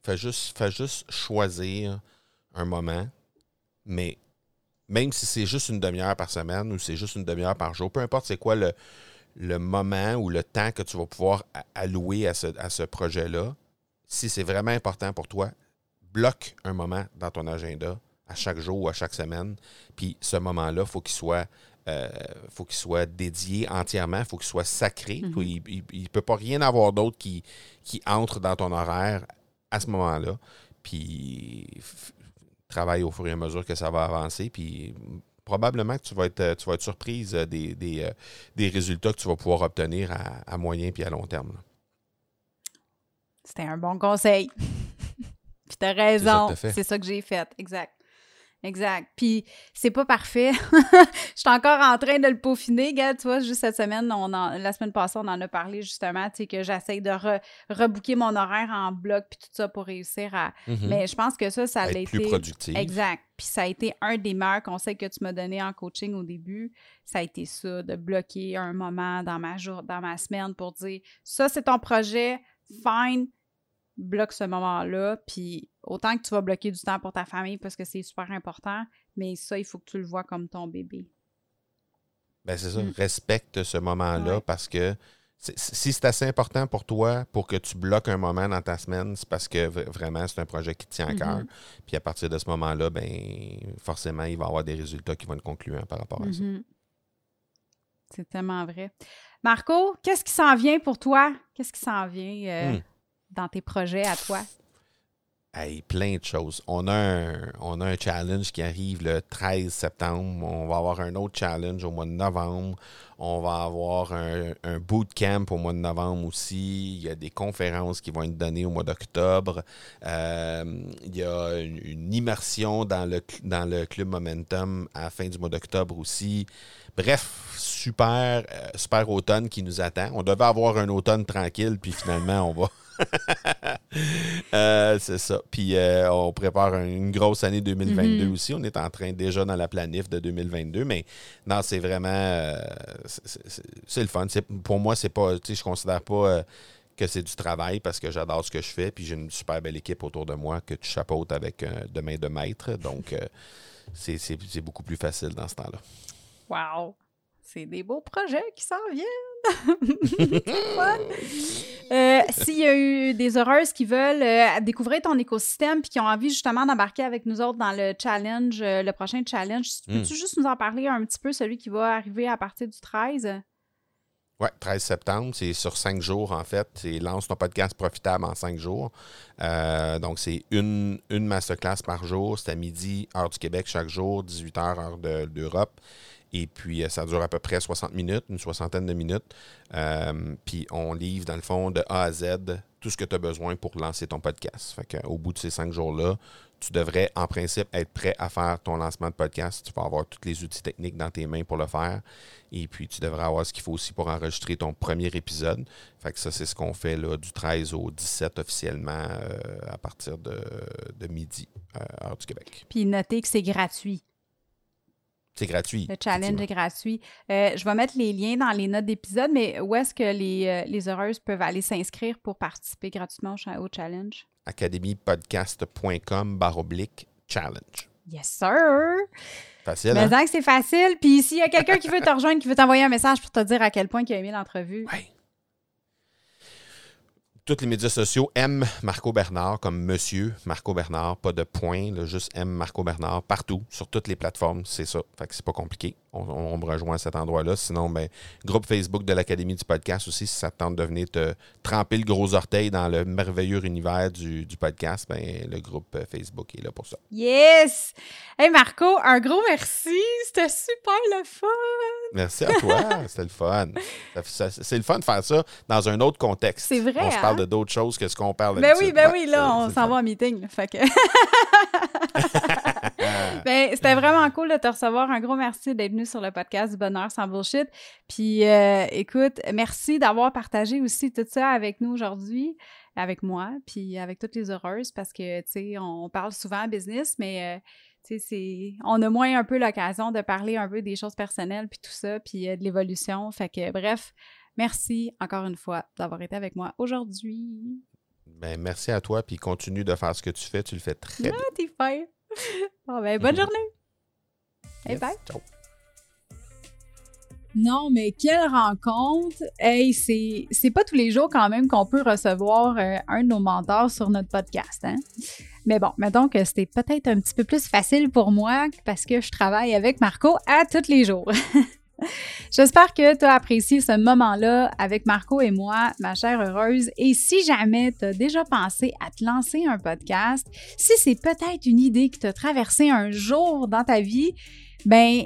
Fais, juste, choisir un moment, mais même si c'est juste une demi-heure par semaine ou c'est juste une demi-heure par jour, peu importe c'est quoi le, moment ou le temps que tu vas pouvoir allouer à ce, à ce projet-là, si c'est vraiment important pour toi, bloque un moment dans ton agenda à chaque jour ou à chaque semaine. Puis ce moment-là, il faut qu'il soit euh, faut qu'il soit dédié entièrement, il faut qu'il soit sacré. Mhm. Il ne peut pas rien avoir d'autre qui, qui entre dans ton horaire à ce moment-là. Puis travaille au fur et à mesure que ça va avancer. Puis probablement que tu vas être, tu vas être surprise des, des, euh, des résultats que tu vas pouvoir obtenir à, à moyen puis à long terme. C'était un bon conseil. Puis t'as raison. C'est ça que j'ai fait, exact. Exact. Puis c'est pas parfait. Je suis encore en train de le peaufiner, gars. Tu vois, juste cette semaine, on la semaine passée, on en a parlé justement, tu sais, que j'essaye de rebooker mon horaire en bloc puis tout ça pour réussir à. Mm-hmm. Mais je pense que ça, ça a été. plus productif. Exact. Puis ça a été un des meilleurs conseils que tu m'as donné en coaching au début. Ça a été ça, de bloquer un moment dans ma, jour, dans ma semaine pour dire ça, c'est ton projet, fine, bloque ce moment-là, puis autant que tu vas bloquer du temps pour ta famille parce que c'est super important, mais ça, il faut que tu le vois comme ton bébé. Ben c'est ça, mm. respecte ce moment-là parce que si c'est assez important pour toi pour que tu bloques un moment dans ta semaine, c'est parce que vraiment c'est un projet qui te tient à cœur. Mm-hmm. Puis à partir de ce moment-là, ben forcément, il va y avoir des résultats qui vont être concluants par rapport à ça. Mm-hmm. C'est tellement vrai. Marco, qu'est-ce qui s'en vient pour toi? Qu'est-ce qui s'en vient? Euh, hmm dans tes projets à toi? Plein de choses. On a, un, on a un challenge qui arrive le 13 septembre. On va avoir un autre challenge au mois de novembre. On va avoir un, un bootcamp au mois de novembre aussi. Il y a des conférences qui vont être données au mois d'octobre. Euh, il y a une, immersion dans le, dans le Club Momentum à la fin du mois d'octobre aussi. Bref, super, euh, super automne qui nous attend. On devait avoir un automne tranquille, puis finalement, on va. Euh, c'est ça. Puis euh, on prépare une grosse année 2022 mhm. aussi. On est en train déjà dans la planif de 2022. Mais non, c'est vraiment. Euh, c'est le fun. Pour moi, c'est pas. Je considère pas que c'est du travail parce que j'adore ce que je fais. Puis j'ai une super belle équipe autour de moi que tu chapeautes avec de main de maître. Donc, c'est beaucoup plus facile dans ce temps-là. Wow! C'est des beaux projets qui s'en viennent. euh, S'il y a eu des heureuses qui veulent euh, découvrir ton écosystème puis qui ont envie justement d'embarquer avec nous autres dans le challenge, euh, le prochain challenge, hmm. peux-tu juste nous en parler un petit peu, celui qui va arriver à partir du 13? Oui, 13 septembre, c'est sur cinq jours en fait. C'est lance ton podcast profitable en cinq jours. Euh, donc, c'est une, une masterclass par jour. C'est à midi, heure du Québec chaque jour, 18h, heure d'Europe. Et puis, euh, ça dure à peu près 60 minutes, une soixantaine de minutes. Euh, puis, on livre, dans le fond, de A à Z, tout ce que tu as besoin pour lancer ton podcast. Fait qu'au bout de ces cinq jours-là, tu devrais, en principe, être prêt à faire ton lancement de podcast. Tu vas avoir tous les outils techniques dans tes mains pour le faire. Et puis, tu devrais avoir ce qu'il faut aussi pour enregistrer ton premier épisode. Fait que ça, c'est ce qu'on fait là, du 13 au 17 officiellement euh, à partir de, midi, heure du Québec. Puis, notez que c'est gratuit. C'est gratuit. Le challenge est gratuit. Euh, je vais mettre les liens dans les notes d'épisode, mais où est-ce que les, euh, les heureuses peuvent aller s'inscrire pour participer gratuitement au, challenge? academypodcast.com baroblique challenge. Yes, sir! Facile, Mais hein? c'est facile. Puis s'il y a quelqu'un qui veut te rejoindre, qui veut t'envoyer un message pour te dire à quel point il a aimé l'entrevue. Oui tous les médias sociaux M Marco Bernard comme Monsieur Marco Bernard, pas de point, juste M Marco Bernard partout sur toutes les plateformes, c'est ça. Fait que c'est pas compliqué. On, me rejoint à cet endroit-là. Sinon, ben, groupe Facebook de l'Académie du podcast aussi, si ça tente de venir te tremper le gros orteil dans le merveilleux univers du, podcast, ben, le groupe Facebook est là pour ça. Yes! Hey Marco, un gros merci. C'était super le fun. Merci à toi. C'était le fun. C'est le fun de faire ça dans un autre contexte. C'est vrai. On se parle? De d'autres choses que ce qu'on parle Ben oui, ben oui, là, on s'en va en meeting. fait que... ben, c'était vraiment cool de te recevoir. Un gros merci d'être venu sur le podcast du Bonheur sans bullshit. Puis, euh, écoute, merci d'avoir partagé aussi tout ça avec nous aujourd'hui, avec moi, puis avec toutes les heureuses, parce que, tu sais, on parle souvent business, mais... Euh, on a moins un peu l'occasion de parler un peu des choses personnelles, puis tout ça, puis euh, de l'évolution. Fait que, bref, merci encore une fois d'avoir été avec moi aujourd'hui. Ben, merci à toi, puis continue de faire ce que tu fais. Tu le fais très bien. Ah, t'es fin. bon, ben, bonne journée. Hey, bye. Ciao. Non, mais quelle rencontre! Hey, c'est, c'est pas tous les jours quand même qu'on peut recevoir euh, un de nos mentors sur notre podcast, hein? Mais bon, mettons que c'était peut-être un petit peu plus facile pour moi parce que je travaille avec Marco à tous les jours. J'espère que tu as apprécié ce moment-là avec Marco et moi, ma chère heureuse. Et si jamais tu as déjà pensé à te lancer un podcast, si c'est peut-être une idée qui t'a traversé un jour dans ta vie, ben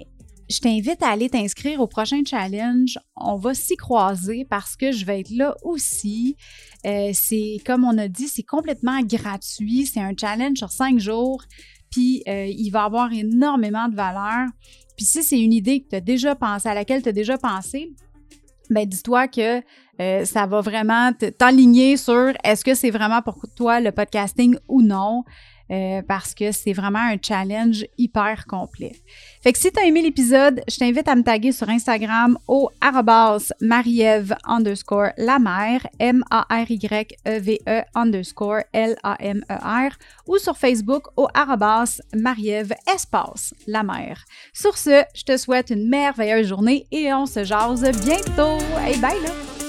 je t'invite à aller t'inscrire au prochain challenge. On va s'y croiser parce que je vais être là aussi. Euh, c'est comme on a dit, c'est complètement gratuit. C'est un challenge sur cinq jours. puis euh, il va avoir énormément de valeur. Puis si c'est une idée que déjà pensé, à laquelle tu as déjà pensé, ben dis-toi que euh, ça va vraiment t'aligner sur est-ce que c'est vraiment pour toi le podcasting ou non. Euh, parce que c'est vraiment un challenge hyper complet. Fait que si tu as aimé l'épisode, je t'invite à me taguer sur Instagram au marieve underscore la M-A-R-Y-E-V-E e underscore L-A-M-E-R, ou sur Facebook au marieve espace la. Sur ce, je te souhaite une merveilleuse journée et on se jase bientôt. Hey, bye là!